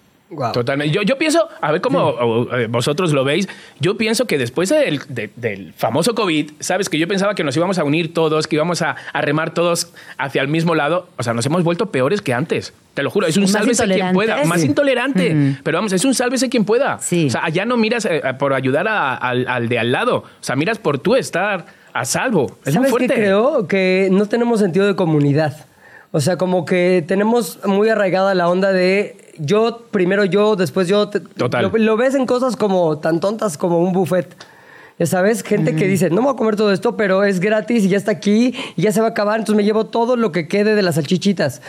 Totalmente. Yo, yo pienso, a ver cómo o, eh, vosotros lo veis, yo pienso que después del, de- del famoso COVID, ¿sabes? Que yo pensaba que nos íbamos a unir todos, que íbamos a, a remar todos hacia el mismo lado. O sea, nos hemos vuelto peores que antes. Te lo juro, es un Más sálvese quien pueda. Más intolerante. Pero vamos, es un sálvese quien pueda. Sí. O sea, allá no miras eh, por ayudar a- al, al de al lado. O sea, miras por tú estar a salvo. Es muy ¿Sabes qué fuerte. creo? Que no tenemos sentido de comunidad. O sea, como que tenemos muy arraigada la onda de yo, primero yo, después yo. Te- Total. Lo, lo ves en cosas como tan tontas como un buffet. Ya sabes, gente que dice, no me voy a comer todo esto, pero es gratis y ya está aquí y ya se va a acabar, entonces me llevo todo lo que quede de las salchichitas.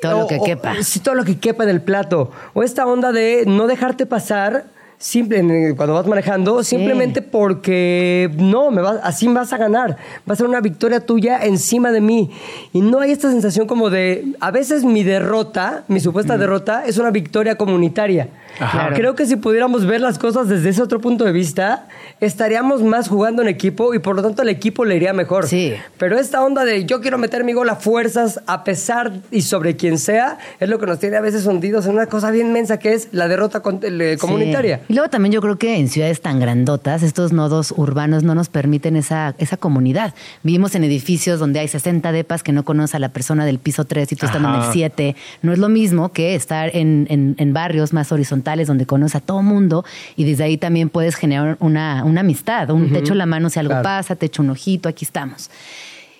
Todo lo que o- quepa. Sí, todo lo que quepa en el plato. O esta onda de no dejarte pasar simple, en- cuando vas manejando, simplemente porque no, me vas, así vas a ganar. Va a ser una victoria tuya encima de mí. Y no hay esta sensación como de, a veces mi derrota, mi supuesta derrota, es una victoria comunitaria. Ajá. Creo que si pudiéramos ver las cosas desde ese otro punto de vista, estaríamos más jugando en equipo y por lo tanto el equipo le iría mejor. Sí. Pero esta onda de yo quiero meter mi gol a fuerzas a pesar y sobre quien sea, es lo que nos tiene a veces hundidos en una cosa bien mensa que es la derrota eh, comunitaria. Sí. Y luego también yo creo que en ciudades tan grandotas, estos nodos urbanos no nos permiten esa, esa comunidad. Vivimos en edificios donde hay 60 depas que no conoce a la persona del piso 3 y tú estando en el Ajá. 7. No es lo mismo que estar en, en- en barrios más horizontales donde conoces a todo mundo y desde ahí también puedes generar una, una amistad. Un te echo la mano si algo Claro. pasa, te echo un ojito, aquí estamos.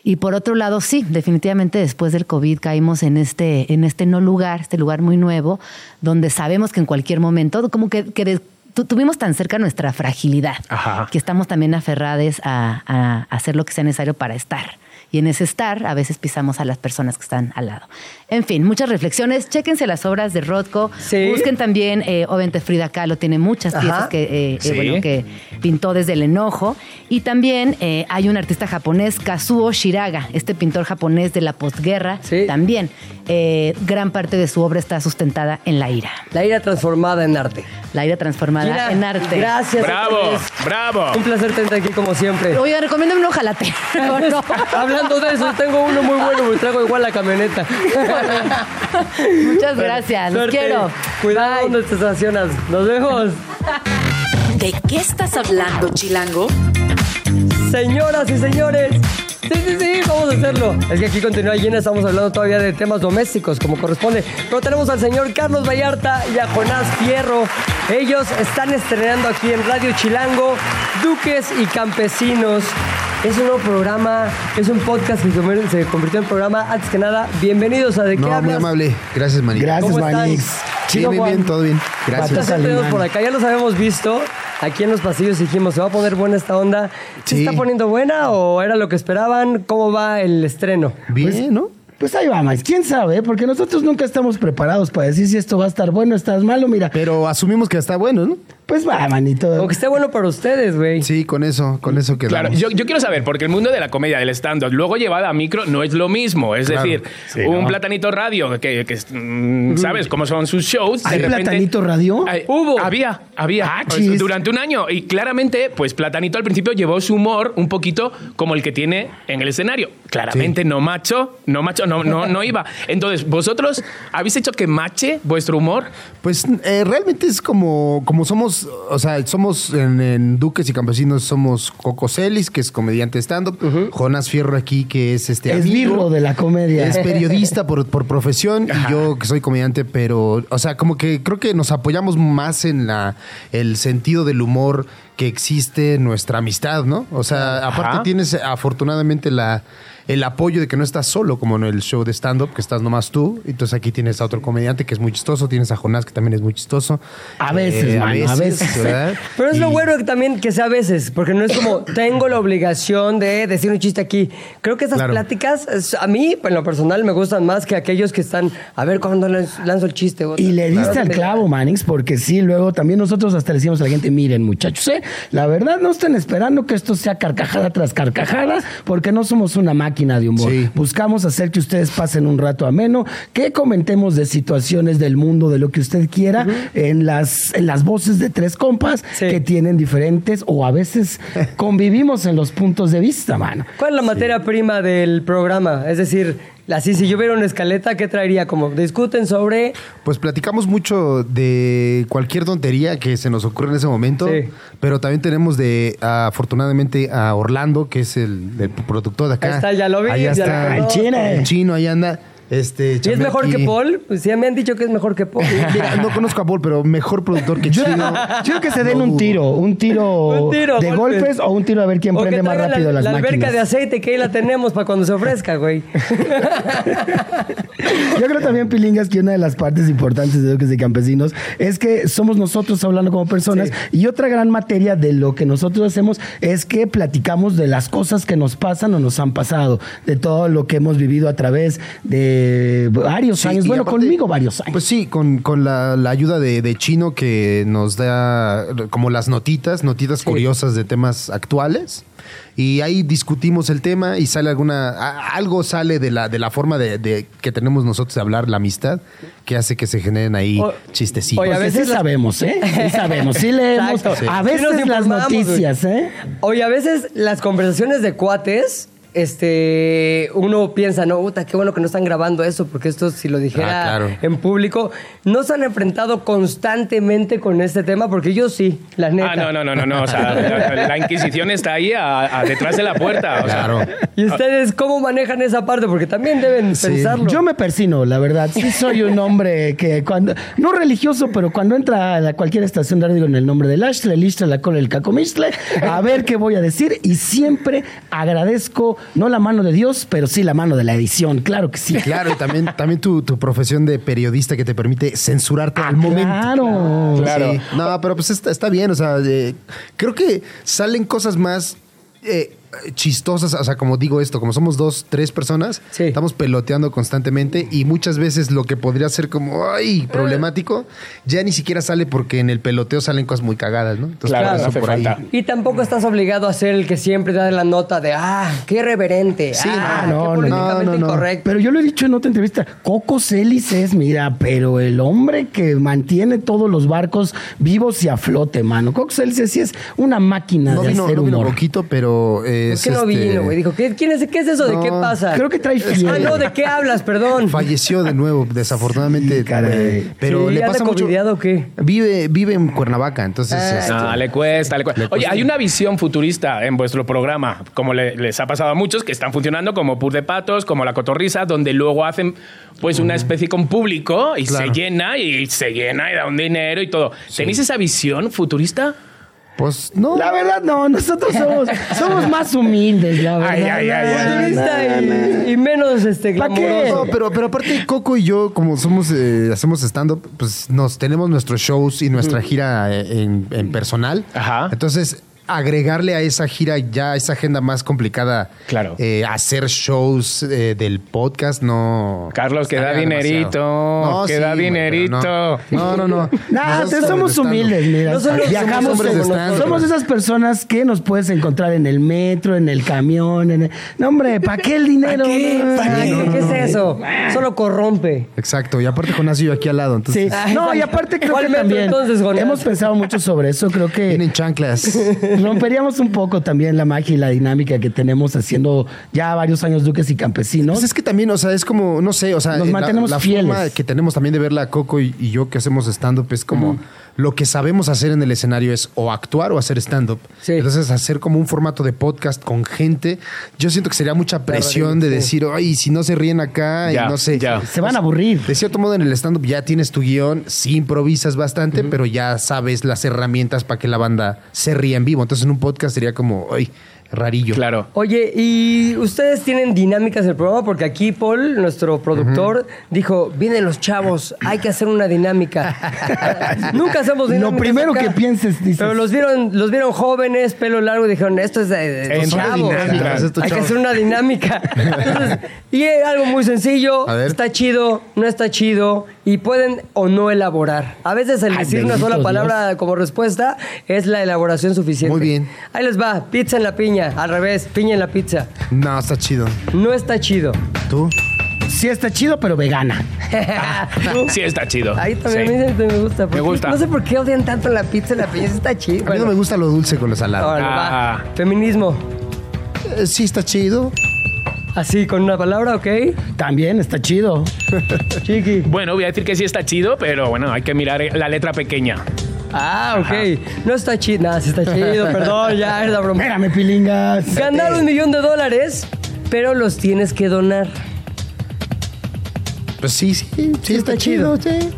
Y por otro lado, sí, definitivamente después del COVID caímos en este, en este no lugar, este lugar muy nuevo, donde sabemos que en cualquier momento, como que, que de- tu- tuvimos tan cerca nuestra fragilidad, Ajá. que estamos también aferrados a, a hacer lo que sea necesario para estar. Y en ese estar, a veces pisamos a las personas que están al lado. En fin, muchas reflexiones. Chéquense las obras de Rothko. Sí. Busquen también, eh, obviamente, Frida Kahlo tiene muchas Ajá. piezas que, eh, eh, bueno, que pintó desde el enojo. Y también eh, hay un artista japonés, Kazuo Shiraga, este pintor japonés de la posguerra. Sí. También eh, gran parte de su obra está sustentada en la ira. La ira transformada en arte. La ira transformada en arte. Gracias. Bravo, bravo. Un placer tenerte aquí como siempre. Oigan, recomiéndame un ojalate. [LAUGHS] [LAUGHS] Hablando de eso, tengo uno muy bueno, me traigo igual la camioneta. [LAUGHS] [LAUGHS] Muchas gracias. Los Suerte. quiero. Cuidado Bye. donde te estacionas. Nos vemos. [LAUGHS] ¿De qué estás hablando, Chilango? Señoras y señores. Sí, sí, sí, vamos a hacerlo. Es que aquí continúa llena, estamos hablando todavía de temas domésticos, como corresponde. Pero tenemos al señor Carlos Vallarta y a Jonás Fierro. Ellos están estrenando aquí en Radio Chilango, Duques y Campesinos. Es un nuevo programa, es un podcast que se convirtió en programa. Antes que nada, bienvenidos a De qué No, muy amable. Gracias, manito. Gracias. Manix. Bien, Chido, bien, bien, todo bien. Gracias. Por acá, ya los habíamos visto aquí en los pasillos. Dijimos, ¿se va a poner buena esta onda? ¿Se Sí. está poniendo buena o era lo que esperaban? ¿Cómo va el estreno? Bien, ¿no? Pues ahí va, Max. ¿Quién sabe? Porque nosotros nunca estamos preparados para decir si esto va a estar bueno o estás malo. Mira, Pero asumimos que está bueno, ¿no? Pues va, manito. Aunque esté bueno para ustedes, güey. Sí, con eso, con eso quedamos. Claro, yo, yo quiero saber, porque el mundo de la comedia, del stand-up, luego llevada a micro, no es lo mismo. Es Claro. decir, Sí, un ¿no? platanito radio, que, que, mm, ¿sabes cómo son sus shows? ¿Hay de repente- Platanito Radio? Hubo. Había, había. Ah, Pues, durante un año. Y claramente, pues Platanito al principio llevó su humor un poquito como el que tiene en el escenario. Claramente no macho, no macho, no, no, no iba. Entonces, ¿vosotros habéis hecho que mache vuestro humor? Pues eh, realmente es como, como somos, o sea, somos en, en Duques y Campesinos, somos Coco Celis, que es comediante stand-up, Jonas Fierro aquí, que es este es amigo. de la comedia. Es periodista por, por profesión y yo que soy comediante, pero, o sea, como que creo que nos apoyamos más en la el sentido del humor que existe en nuestra amistad, ¿no? O sea, aparte Ajá. tienes afortunadamente la el apoyo de que no estás solo como en el show de stand-up, que estás nomás tú. Entonces aquí tienes a otro comediante que es muy chistoso, tienes a Jonás que también es muy chistoso. A veces, mano, a veces. [LAUGHS] ¿verdad? Pero es lo bueno que también que sea a veces, porque no es como tengo la obligación de decir un chiste aquí. Creo que esas Claro. pláticas, es- a mí, en lo personal, me gustan más que aquellos que están, a ver cuándo lanz- lanzo el chiste. Y le diste Claro. al clavo, Manix, porque sí, luego también nosotros hasta le decimos a la gente, miren muchachos, ¿eh? la verdad no estén esperando que esto sea carcajada tras carcajada, porque no somos una máquina de humor. Sí. Buscamos hacer que ustedes pasen un rato ameno, que comentemos de situaciones del mundo, de lo que usted quiera, en, las, en las voces de tres compas Sí. que tienen diferentes o a veces [LAUGHS] convivimos en los puntos de vista, mano. ¿Cuál es la materia prima del programa? Es decir, Así, si yo viera una escaleta, ¿qué traería? Como discuten sobre... Pues platicamos mucho de cualquier tontería que se nos ocurre en ese momento, Sí. pero también tenemos de, afortunadamente, a Orlando, que es el, el productor de acá. Ahí está, ya lo vi, Allá ya lo está. conozco. El chino. El chino, ahí anda. Este, ¿Y es mejor que Paul? Pues sí, me han dicho que es mejor que Paul. Mira, no conozco a Paul, pero mejor productor que chino. yo creo que se den No un tiro, un tiro, Un tiro, de golpes. golpes o un tiro a ver quién O prende más rápido la, las la alberca máquinas. de aceite que ahí la tenemos para cuando se ofrezca, güey. [LAUGHS] Yo creo también, Pilingas, que una de las partes importantes de Duques y Campesinos es que somos nosotros hablando como personas y otra gran materia de lo que nosotros hacemos es que platicamos de las cosas que nos pasan o nos han pasado, de todo lo que hemos vivido a través de varios Sí, años, bueno, aparte, conmigo varios años. Pues sí, con, con la, la ayuda de, de Chino que nos da como las notitas, notitas curiosas de temas actuales. Y ahí discutimos el tema y sale alguna. a- algo sale de la, de la forma de, de que tenemos nosotros de hablar, la amistad, que hace que se generen ahí O- chistecitos. oye, a Porque veces sí sabemos, ¿eh? Sí [LAUGHS] sabemos, sí leemos. Exacto. A veces las noticias. ¿eh? Oye, a veces las conversaciones de cuates, este, uno piensa, no, puta, qué bueno que no están grabando eso, porque esto si lo dijera Ah, claro. en público, no se han enfrentado constantemente con este tema, porque yo sí, la neta. Ah, no, no, no, no, no. O sea, la, la Inquisición está ahí a- a- detrás de la puerta. O sea, Claro. ¿Y ustedes cómo manejan esa parte? Porque también deben Sí. pensarlo. Yo me persino, la verdad. Sí soy un hombre que cuando... No religioso, pero cuando entra a la- cualquier estación de radio digo en el nombre del Ashle, el Ishtle, la cola, el cacomistle, a ver qué voy a decir. Y siempre agradezco, no la mano de Dios, pero sí la mano de la edición. Claro que sí. [LAUGHS] Claro, y también, también tu, tu profesión de periodista que te permite censurarte Ah, al momento. Claro. Claro. Sí. No, pero pues está, está bien, o sea, eh, creo que salen cosas más eh, chistosas, o sea, como digo esto, como somos dos, tres personas, Sí. estamos peloteando constantemente y muchas veces lo que podría ser como, ay, problemático, ya ni siquiera sale porque en el peloteo salen cosas muy cagadas, ¿no? Entonces, Claro, por no hace por ahí. Y tampoco estás obligado a ser el que siempre da la nota de, ah, qué irreverente, Sí, ah, no, qué no, políticamente no, no, no. incorrecto. Pero yo lo he dicho en otra entrevista, Coco Celis es, mira, pero el hombre que mantiene todos los barcos vivos y a flote, mano. Coco Celis sí es una máquina No de vino, hacer no vino humor. poquito, pero ¿Por es, qué no este, vino, güey? Dijo, ¿qué, quién es, ¿qué es eso? ¿De qué pasa? creo que trae Ah, fiebre. no, ¿de qué hablas? Perdón. Falleció de nuevo, desafortunadamente. Sí, caray. pero Sí, le ¿anda pasa mucho. o qué? Vive, vive en Cuernavaca, entonces. Ah, este, No, le cuesta, le cuesta. Le Oye, cuesta. hay una visión futurista en vuestro programa, como le- les ha pasado a muchos, que están funcionando como Pur de Patos, como La Cotorrisa, donde luego hacen pues una especie con público y Claro. se llena y se llena y da un dinero y todo. ¿Tenéis esa visión futurista? Pues no. La verdad, no, nosotros somos, [LAUGHS] somos más humildes, la verdad. Ay, ay, ay, ay. Y, y menos este ¿Pa' qué? No, pero, pero aparte Coco y yo, como somos, eh, hacemos stand-up, pues nos tenemos nuestros shows y nuestra gira eh, en, en personal. Ajá. Entonces, agregarle a esa gira ya a esa agenda más complicada, Claro. eh, hacer shows eh, del podcast, no. Carlos, que da dinerito, demasiado. que da dinerito. No, no, no. no. Nah, Nosotros te- somos humildes, mira. No solo somos Viajamos, somos, somos esas personas que nos puedes encontrar en el metro, en el camión, en el... No, hombre, ¿para qué el dinero? ¿Qué? No, ¿Para no, qué? no, ¿Qué no. es eso? Solo corrompe. Exacto, y aparte Jonás y yo aquí al lado, Sí. entonces Ay, No, y ¿cuál- aparte creo que también entonces, hemos pensado mucho sobre eso. Creo que vienen chanclas. [LAUGHS] [LAUGHS] romperíamos un poco también la magia y la dinámica que tenemos haciendo ya varios años Duques y Campesinos. Pues es que también, o sea, es como, no sé, o sea, Nos la- mantenemos la, fieles. forma que tenemos también de ver la Coco y, y yo que hacemos stand-up es como lo que sabemos hacer en el escenario es o actuar o hacer stand-up. Sí. Entonces, hacer como un formato de podcast con gente, yo siento que sería mucha presión de decir, ay, si no se ríen acá, Ya, y no sé. ya. Se van a aburrir. De cierto modo, en el stand-up ya tienes tu guion, sí improvisas bastante, pero ya sabes las herramientas para que la banda se ría en vivo. Entonces, en un podcast sería como, ay, rarillo. Claro. Oye, ¿y ustedes tienen dinámicas del programa? Porque aquí Paul, nuestro productor, dijo, vienen los chavos, hay que hacer una dinámica. [LAUGHS] Nunca hacemos Lo dinámicas primero acá. que pienses, dices. Pero los vieron, los vieron jóvenes, pelo largo, y dijeron, esto es de, de- Entra chavos. dinámica. Esto, Hay que hacer una dinámica. [LAUGHS] Entonces, y es algo muy sencillo, A ver. está chido, no está chido, y pueden o no elaborar. A veces el Ay, decir una sola palabra como respuesta es la elaboración suficiente. Muy bien. Ahí les va, pizza en la piña, al revés, piña en la pizza. No, está chido. No está chido. ¿Tú? Sí está chido, pero vegana. [LAUGHS] ¿Tú? Sí, está chido. Ahí también Sí. me gusta. ¿Por Me qué? gusta. No sé por qué odian tanto la pizza la piña, sí está chido. A mí no me gusta lo dulce con lo salado. Órale, Ah. va. Feminismo. Eh, sí, está chido. Así, con una palabra, ¿ok? También está chido. Chiqui. Bueno, voy a decir que sí está chido, pero bueno, hay que mirar la letra pequeña. Ah, ok. No está chido. Nada, sí está [LAUGHS] chido, perdón, ya es la broma. Espérame, pilingas. Ganar un millón de dólares, pero los tienes que donar. Pues sí, sí, sí, está, está chido. chido, sí.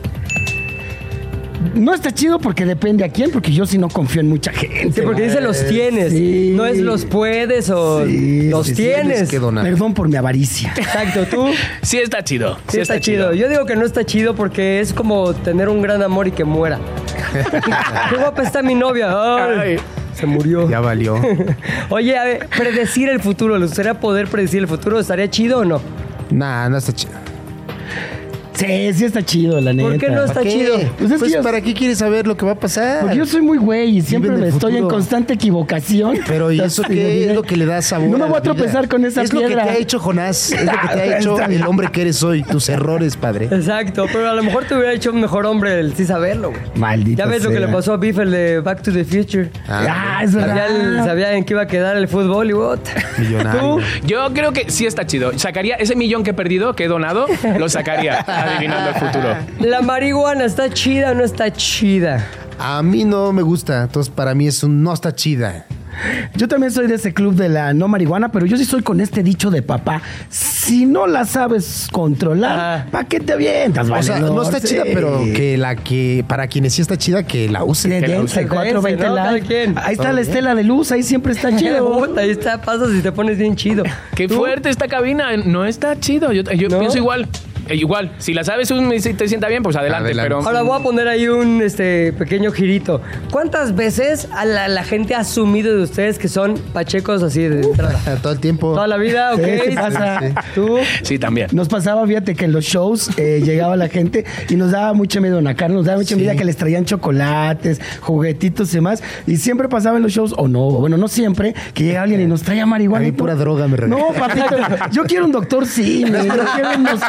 No está chido porque depende a quién, porque yo sí no confío en mucha gente. Sí, porque dice los tienes. Sí. No es los puedes o Sí, los sí, sí, tienes. tienes que donar. Perdón por mi avaricia. Exacto, tú. [LAUGHS] Sí está chido. Sí, está, chido. Yo digo que no está chido porque es como tener un gran amor y que muera. [LAUGHS] Qué guapa está mi novia. Ay, Ay. Se murió. Ya valió. [LAUGHS] Oye, a ver, predecir el futuro. ¿Les gustaría poder predecir el futuro? ¿Estaría chido o no? nah, no está chido. Sí, sí está chido, la neta. ¿Por qué no está chido? Pues es que yo- ¿para qué quieres saber lo que va a pasar? Porque yo soy muy güey y siempre el estoy en constante equivocación. Pero ¿y [LAUGHS] eso qué es lo que le da sabor? No me voy a tropezar con esa Es lo que te ha hecho Jonás, es lo que te ha [LAUGHS] hecho el hombre que eres hoy, tus errores, padre. Exacto, pero a lo mejor te hubiera hecho un mejor hombre el sí saberlo, güey. Maldito Ya ves lo que le pasó a Biff, el de Back to the Future. Ah, es Sabía, verdad. el- sabía en qué iba a quedar el fútbol y what. Millonario. ¿Tú? Yo creo que sí está chido. Sacaría ese millón que he perdido, que he donado, lo sacaría [LAUGHS] adivinando el futuro. [LAUGHS] La marihuana está chida o no está chida. A mí no me gusta, entonces para mí es un no está chida. Yo también soy de ese club de la no marihuana, pero yo sí soy con este dicho de papá. Si no la sabes controlar, Ah. ¿para qué te avientas, O sea, no está Sí. chida, pero que la que para quienes sí está chida que la usen. Le den usen. 420 ¿no? Ahí está la estela de luz, ahí siempre está [LAUGHS] chido. Ahí está, pasas y te pones bien chido. Qué ¿Tú? fuerte esta cabina. No está chido. Yo, yo ¿No? pienso igual. Eh, Igual, si la sabes un- y si te sienta bien, pues adelante. Adelante. Pero Ahora voy a poner ahí un este pequeño girito. ¿Cuántas veces a la, la gente ha asumido de ustedes que son pachecos así de entrada? [LAUGHS] Todo el tiempo. Toda la vida, ok. Sí, sí. ¿Tú? sí, también. Nos pasaba, fíjate que en los shows eh, [LAUGHS] llegaba la gente y nos daba mucha miedo, Nacar, nos daba mucha envidia que les traían chocolates, juguetitos y demás. Y siempre pasaba en los shows, o no, bueno, no siempre, que llegaba alguien y nos traía marihuana. A mí pura droga me regaló. No, papito, yo quiero un doctor Simi, yo quiero unos,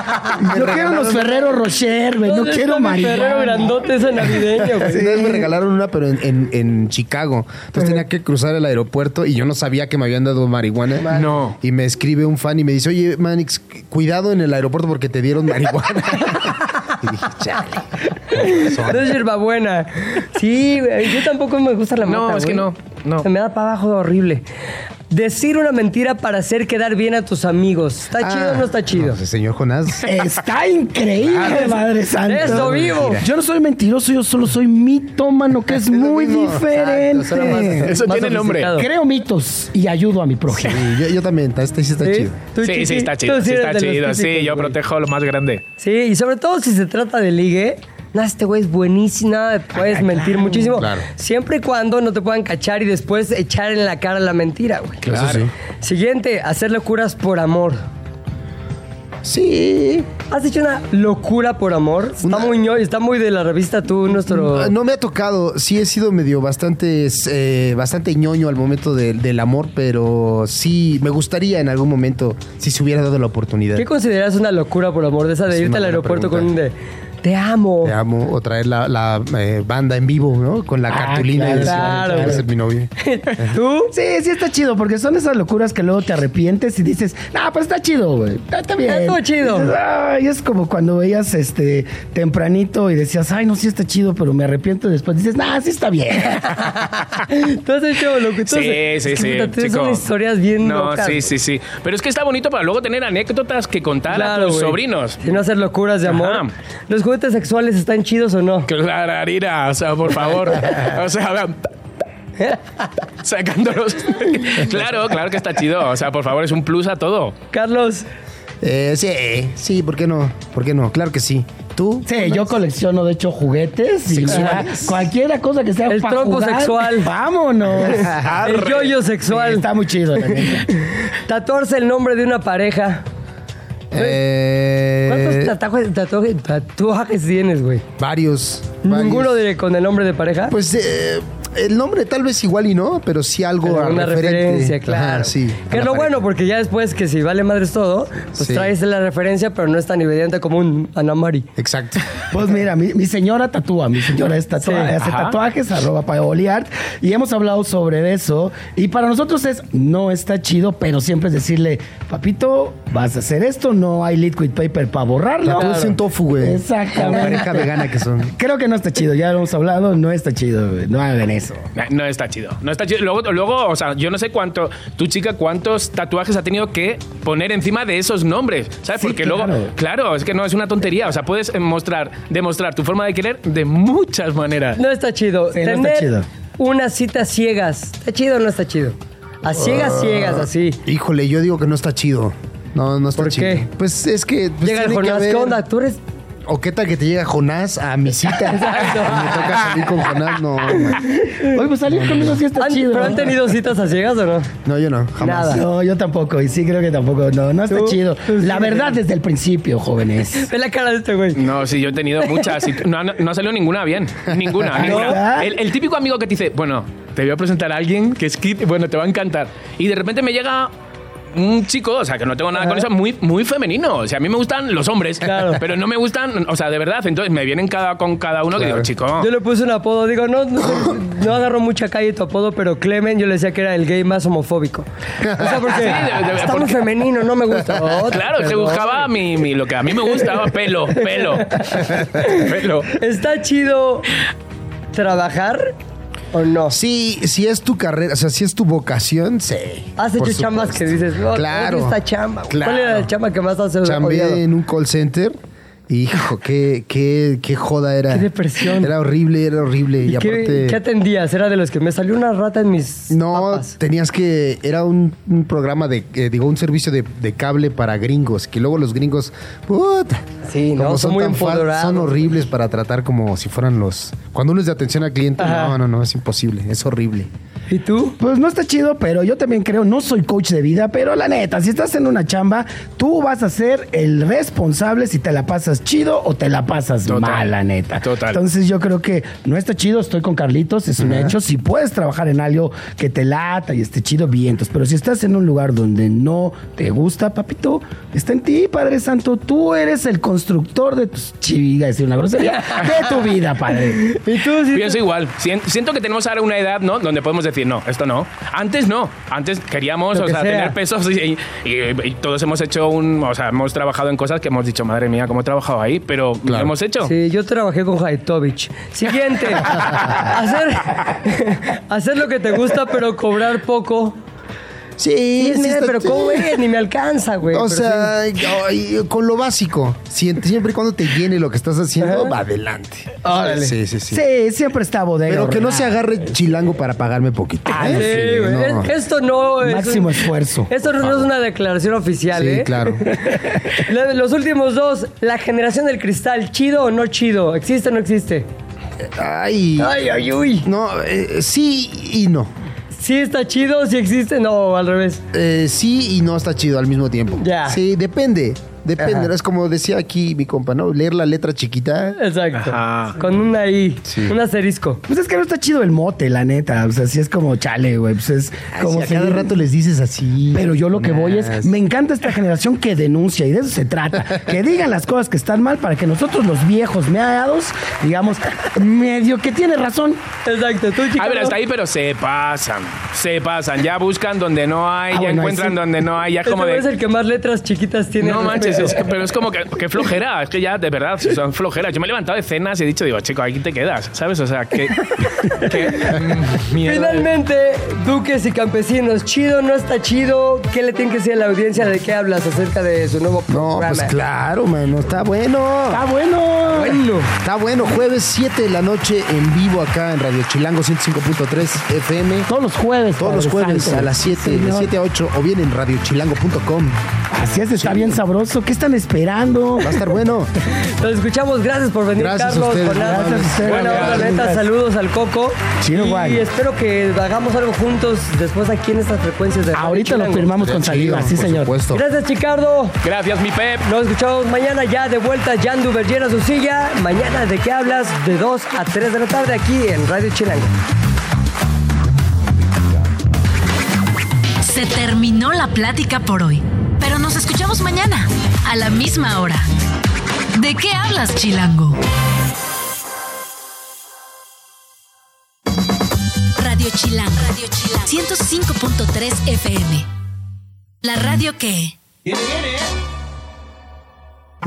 yo quiero unos Ferrero Rocher, güey, no ¿Dónde quiero marihuana. Ferrero grandote ese navideño, güey? Una vez me regalaron una, pero en, en- en Chicago. Entonces tenía que cruzar el aeropuerto y yo no sabía que me habían dado marihuana. No. Y me escribe un fan y me dice, oye, Manix, cuidado en el aeropuerto porque te dieron marihuana. [LAUGHS] y dije, chale. No es hierbabuena. Sí, güey, yo tampoco me gusta la No, mota, es que no, no. Se me da para abajo horrible. Decir una mentira para hacer quedar bien a tus amigos. ¿Está chido o no está chido? No, pues, señor Jonás. Está increíble, madre santa. Eso vivo. Yo no soy mentiroso, yo solo soy mitómano, que [LAUGHS] es Es lo muy mismo. diferente. Exacto, solo más- Eso Más tiene nombre. sofisticado. Creo mitos y ayudo a mi prójimo. Sí, yo, yo también, este sí está ¿Sí? chido. ¿Tú, Sí, Chiqui? sí, está Tú chido. Sí, eres está de los chido. Sí, típicos, yo güey. protejo lo más grande. Sí, y sobre todo si se trata de ligue. No, este güey es buenísimo, puedes mentir muchísimo. Claro. Siempre y cuando no te puedan cachar y después echar en la cara la mentira, güey. Eso sí. Siguiente, hacer locuras por amor. Sí. ¿Has hecho una locura por amor? Está Una- muy ño, está muy de la revista tú, nuestro. No me ha tocado, sí he sido medio bastante, eh, bastante ñoño al momento de- del amor, pero sí me gustaría en algún momento si se hubiera dado la oportunidad. ¿Qué consideras una locura por amor? De esa de Es irte al aeropuerto pregunta. con un de. Te amo. Te amo, o traer la, la, eh, banda en vivo, ¿no? Con la Ah, cartulina y claro, decir, claro, "Quieres güey. ser mi novia. [LAUGHS] ¿Tú? Sí, sí está chido, porque son esas locuras que luego te arrepientes y dices, no, pero está chido, güey. Está, está bien. Estuvo chido. Dices, Ay, es como cuando veías este tempranito y decías, ay, no, sí está chido, pero me arrepiento. y Después dices, nah, sí está bien. [LAUGHS] ¿Tú has hecho lo que tú Sí, sí, sí. unas historias bien No, locas. sí, sí, sí. Pero es que está bonito para luego tener anécdotas que contar a tus sobrinos. Y no hacer locuras de amor. Ajá. ¿Los juguetes sexuales están chidos o no? Clararira, o sea, por favor. O sea, vean. Sacándolos. claro, claro que está chido. O sea, por favor, es un plus a todo. Carlos, Eh, sí, sí, ¿por qué no? ¿Por qué no? Claro que sí. ¿Tú? Sí, yo colecciono, de hecho, juguetes. Y mira, cualquiera cosa que sea El pa' trompo jugar, sexual. Vámonos. el yoyo sexual. Está muy chido. Tatuarse [LAUGHS] el nombre de una pareja. Eh, ¿Cuántos tatuajes, tatuajes, tatuajes tienes, güey? Varios. Ninguno varios. de, con el nombre de pareja. Pues eh, el nombre tal vez igual y no, pero sí algo a una referente. referencia, claro. Ajá, sí. Que es la lo bueno, porque ya después que si vale madres todo, pues Sí. traes la referencia, pero no es tan evidente como un Anamari. Exacto. [LAUGHS] Pues mira, mi, mi señora tatúa, mi señora es tatua- Sí. hace Ajá. tatuajes, arroba paoliart, y hemos hablado sobre eso. Y para nosotros es, no está chido, pero siempre es decirle, papito, vas a hacer esto, no hay liquid paper para borrarlo. Tatúes en tofu, güey. Exactamente. Como pareja vegana que son. Creo que no está chido, ya lo hemos hablado, no está chido, güey, no hagan eso. No está chido. No está chido. Luego, luego, o sea, yo no sé cuánto, tu chica, cuántos tatuajes ha tenido que poner encima de esos nombres. ¿Sabes? Sí, Porque claro. luego, claro, es que no es una tontería. O sea, puedes eh, mostrar, demostrar tu forma de querer de muchas maneras. No está chido. Sí, no está Tener chido. unas citas ciegas. ¿Está chido o no está chido? A ciegas, Ah. ciegas, así. Híjole, yo digo que no está chido. No, no está ¿Por chido. qué? Pues es que. Pues Llega el Jonás, ¿qué onda? Tú eres... O qué tal que te llega Jonás a mi cita. [LAUGHS] Exacto. Y me toca salir con Jonás. No. Oye, pues salir conmigo sí está ¿Han- chido. ¿Pero han tenido citas a ciegas o no? no, yo no. Jamás. Nada. No, yo tampoco, y sí creo que tampoco, no, no está Tú- chido. La sí. verdad desde el principio, jóvenes. [LAUGHS] Ve la cara de este güey. No, sí, yo he tenido muchas. y No, no, no ha salido ninguna bien. Ninguna. ninguna. El, el típico amigo que te dice, bueno, te voy a presentar a alguien que es kid, bueno, te va a encantar. Y de repente me llega un chico, o sea, que no tengo nada con eso, muy, muy femenino. O sea, a mí me gustan los hombres, Claro. pero no me gustan, o sea, de verdad. Entonces me vienen cada, con cada uno que digo, chico. Yo le puse un apodo, digo, no, no, no agarro mucha calle tu apodo, pero Clemen yo le decía que era el gay más homofóbico. O sea, porque [LAUGHS] Sí, de- de- está muy femenino, no me gusta. Oh, [LAUGHS] Claro, se buscaba mi, mi- lo que a mí me gustaba, pelo, pelo. [LAUGHS] pelo. ¿Está chido trabajar o no? Sí, si es tu carrera, o sea, si es tu vocación, sí. Has hecho chambas supuesto. que dices, no, Claro. esta chamba. ¿Cuál era la chamba que más has odiado? Chambeé en un call center. Hijo, qué, qué, qué joda era. Qué depresión. Era horrible, era horrible. Y, ¿Y qué, aparte. qué atendías? Era de los que me salió una rata en mis No, papas. tenías que. Era un, un programa de. eh, digo, un servicio de, de cable para gringos. Que luego los gringos. puta, Sí, no, como son muy empoderados. Son horribles para tratar como si fueran los. Cuando uno es de atención al cliente, Ajá. no, no, no, es imposible. Es horrible. ¿Y tú? Pues no está chido, pero yo también creo, no soy coach de vida, pero la neta, si estás en una chamba, tú vas a ser el responsable si te la pasas chido o te la pasas Total. mal, la neta. Total. Entonces yo creo que no está chido, estoy con Carlitos, es un hecho. Si puedes trabajar en algo que te lata y esté chido, vientos. Pero si estás en un lugar donde no te gusta, papito, está en ti, Padre Santo. Tú eres el constructor de tus chiviga, decir una grosería, de tu vida, Padre. [LAUGHS] ¿Y tú? sí? Pienso igual. Sien- Siento que tenemos ahora una edad, ¿no? Donde podemos decir, no, esto no. Antes no. Antes queríamos, Lo o que sea, sea. tener pesos y, y- y todos hemos hecho un. O sea, hemos trabajado en cosas que hemos dicho, madre mía, cómo he trabajado ahí, pero lo hemos hecho. Sí, yo trabajé con Haitovich. Siguiente. [LAUGHS] hacer, hacer lo que te gusta, pero cobrar poco. Sí, Sí, sí mira, pero ¿cómo, güey? Ni me alcanza, güey. O Pero sea, ay, con lo básico. Si- Siempre y cuando te llene lo que estás haciendo, Ajá. va adelante. Órale. Sí, sí, sí. Sí, siempre está bodega. Pero que no se agarre chilango para pagarme poquito. sí, ¿eh? güey. no. Es- Esto no es. Máximo un- esfuerzo. Esto no es una declaración oficial, Sí, ¿eh? claro. [LAUGHS] La- Los últimos dos, la generación del cristal, ¿chido o no chido? ¿Existe o no existe? Ay. Ay, ay, uy. No, eh, sí y no. ¿Sí está chido? ¿Sí existe? No, al revés. Eh, sí y no está chido al mismo tiempo. Ya. Sí, depende. Depende. Ajá. Es como decía aquí mi compa, ¿no? Leer la letra chiquita. Exacto. Ajá. Con una I, Sí. un asterisco. Pues es que no está chido el mote, la neta. O sea, sí es como chale, güey. Pues es Ay, como si a cada rato les dices así. Pero yo lo que voy es, me encanta esta generación que denuncia y de eso se trata. Que digan las cosas que están mal para que nosotros los viejos meados, digamos, medio que tiene razón. Exacto. Tú, chica. A ver, hasta ahí, pero se pasan. Se pasan. Ya buscan donde no hay, Ah, ya bueno, encuentran sí. donde no hay. Ya Este como de. es el que más letras chiquitas tiene. No manches, respecto. es que- pero es como que, que flojera, es que ya de verdad son flojeras. Yo me he levantado de cenas y he dicho, digo, chico, aquí te quedas, ¿sabes? O sea, que. [LAUGHS] que mm, mierda. Finalmente, duques y campesinos, ¿chido no está chido? ¿Qué le tiene que decir a la audiencia de qué hablas acerca de su nuevo No, programa? pues claro, mano. Está bueno. Está bueno. Bueno. Está bueno. Jueves 7 de la noche en vivo acá en Radio Chilango 105.3 FM. Todos los jueves. Todos los jueves Santo. a las 7, de Señor. 7 a 8 o bien en radiochilango.com. Así es, está bien sabroso. ¿Qué están esperando? Va a estar bueno. [LAUGHS] Nos escuchamos, gracias por venir, Gracias a Carlos. ustedes, Jonás. gracias a ustedes. Buena onda, Gracias. neta, saludos al Coco. Chido, y guay. espero que hagamos algo juntos después aquí en estas frecuencias de Radio Ahorita lo firmamos con saliva, sí, señor. supuesto. Gracias, Chicardo. Gracias, mi Pep. Nos escuchamos mañana ya de vuelta. Jan Duber llena su silla. Mañana, ¿de qué hablas? De 2 a 3 de la tarde aquí en Radio Chilango. Se terminó la plática por hoy, pero nos escuchamos mañana, a la misma hora. ¿De qué hablas, Chilango? Radio Chilango. Radio Chilango. 105.3 FM. La radio que... Viene, viene.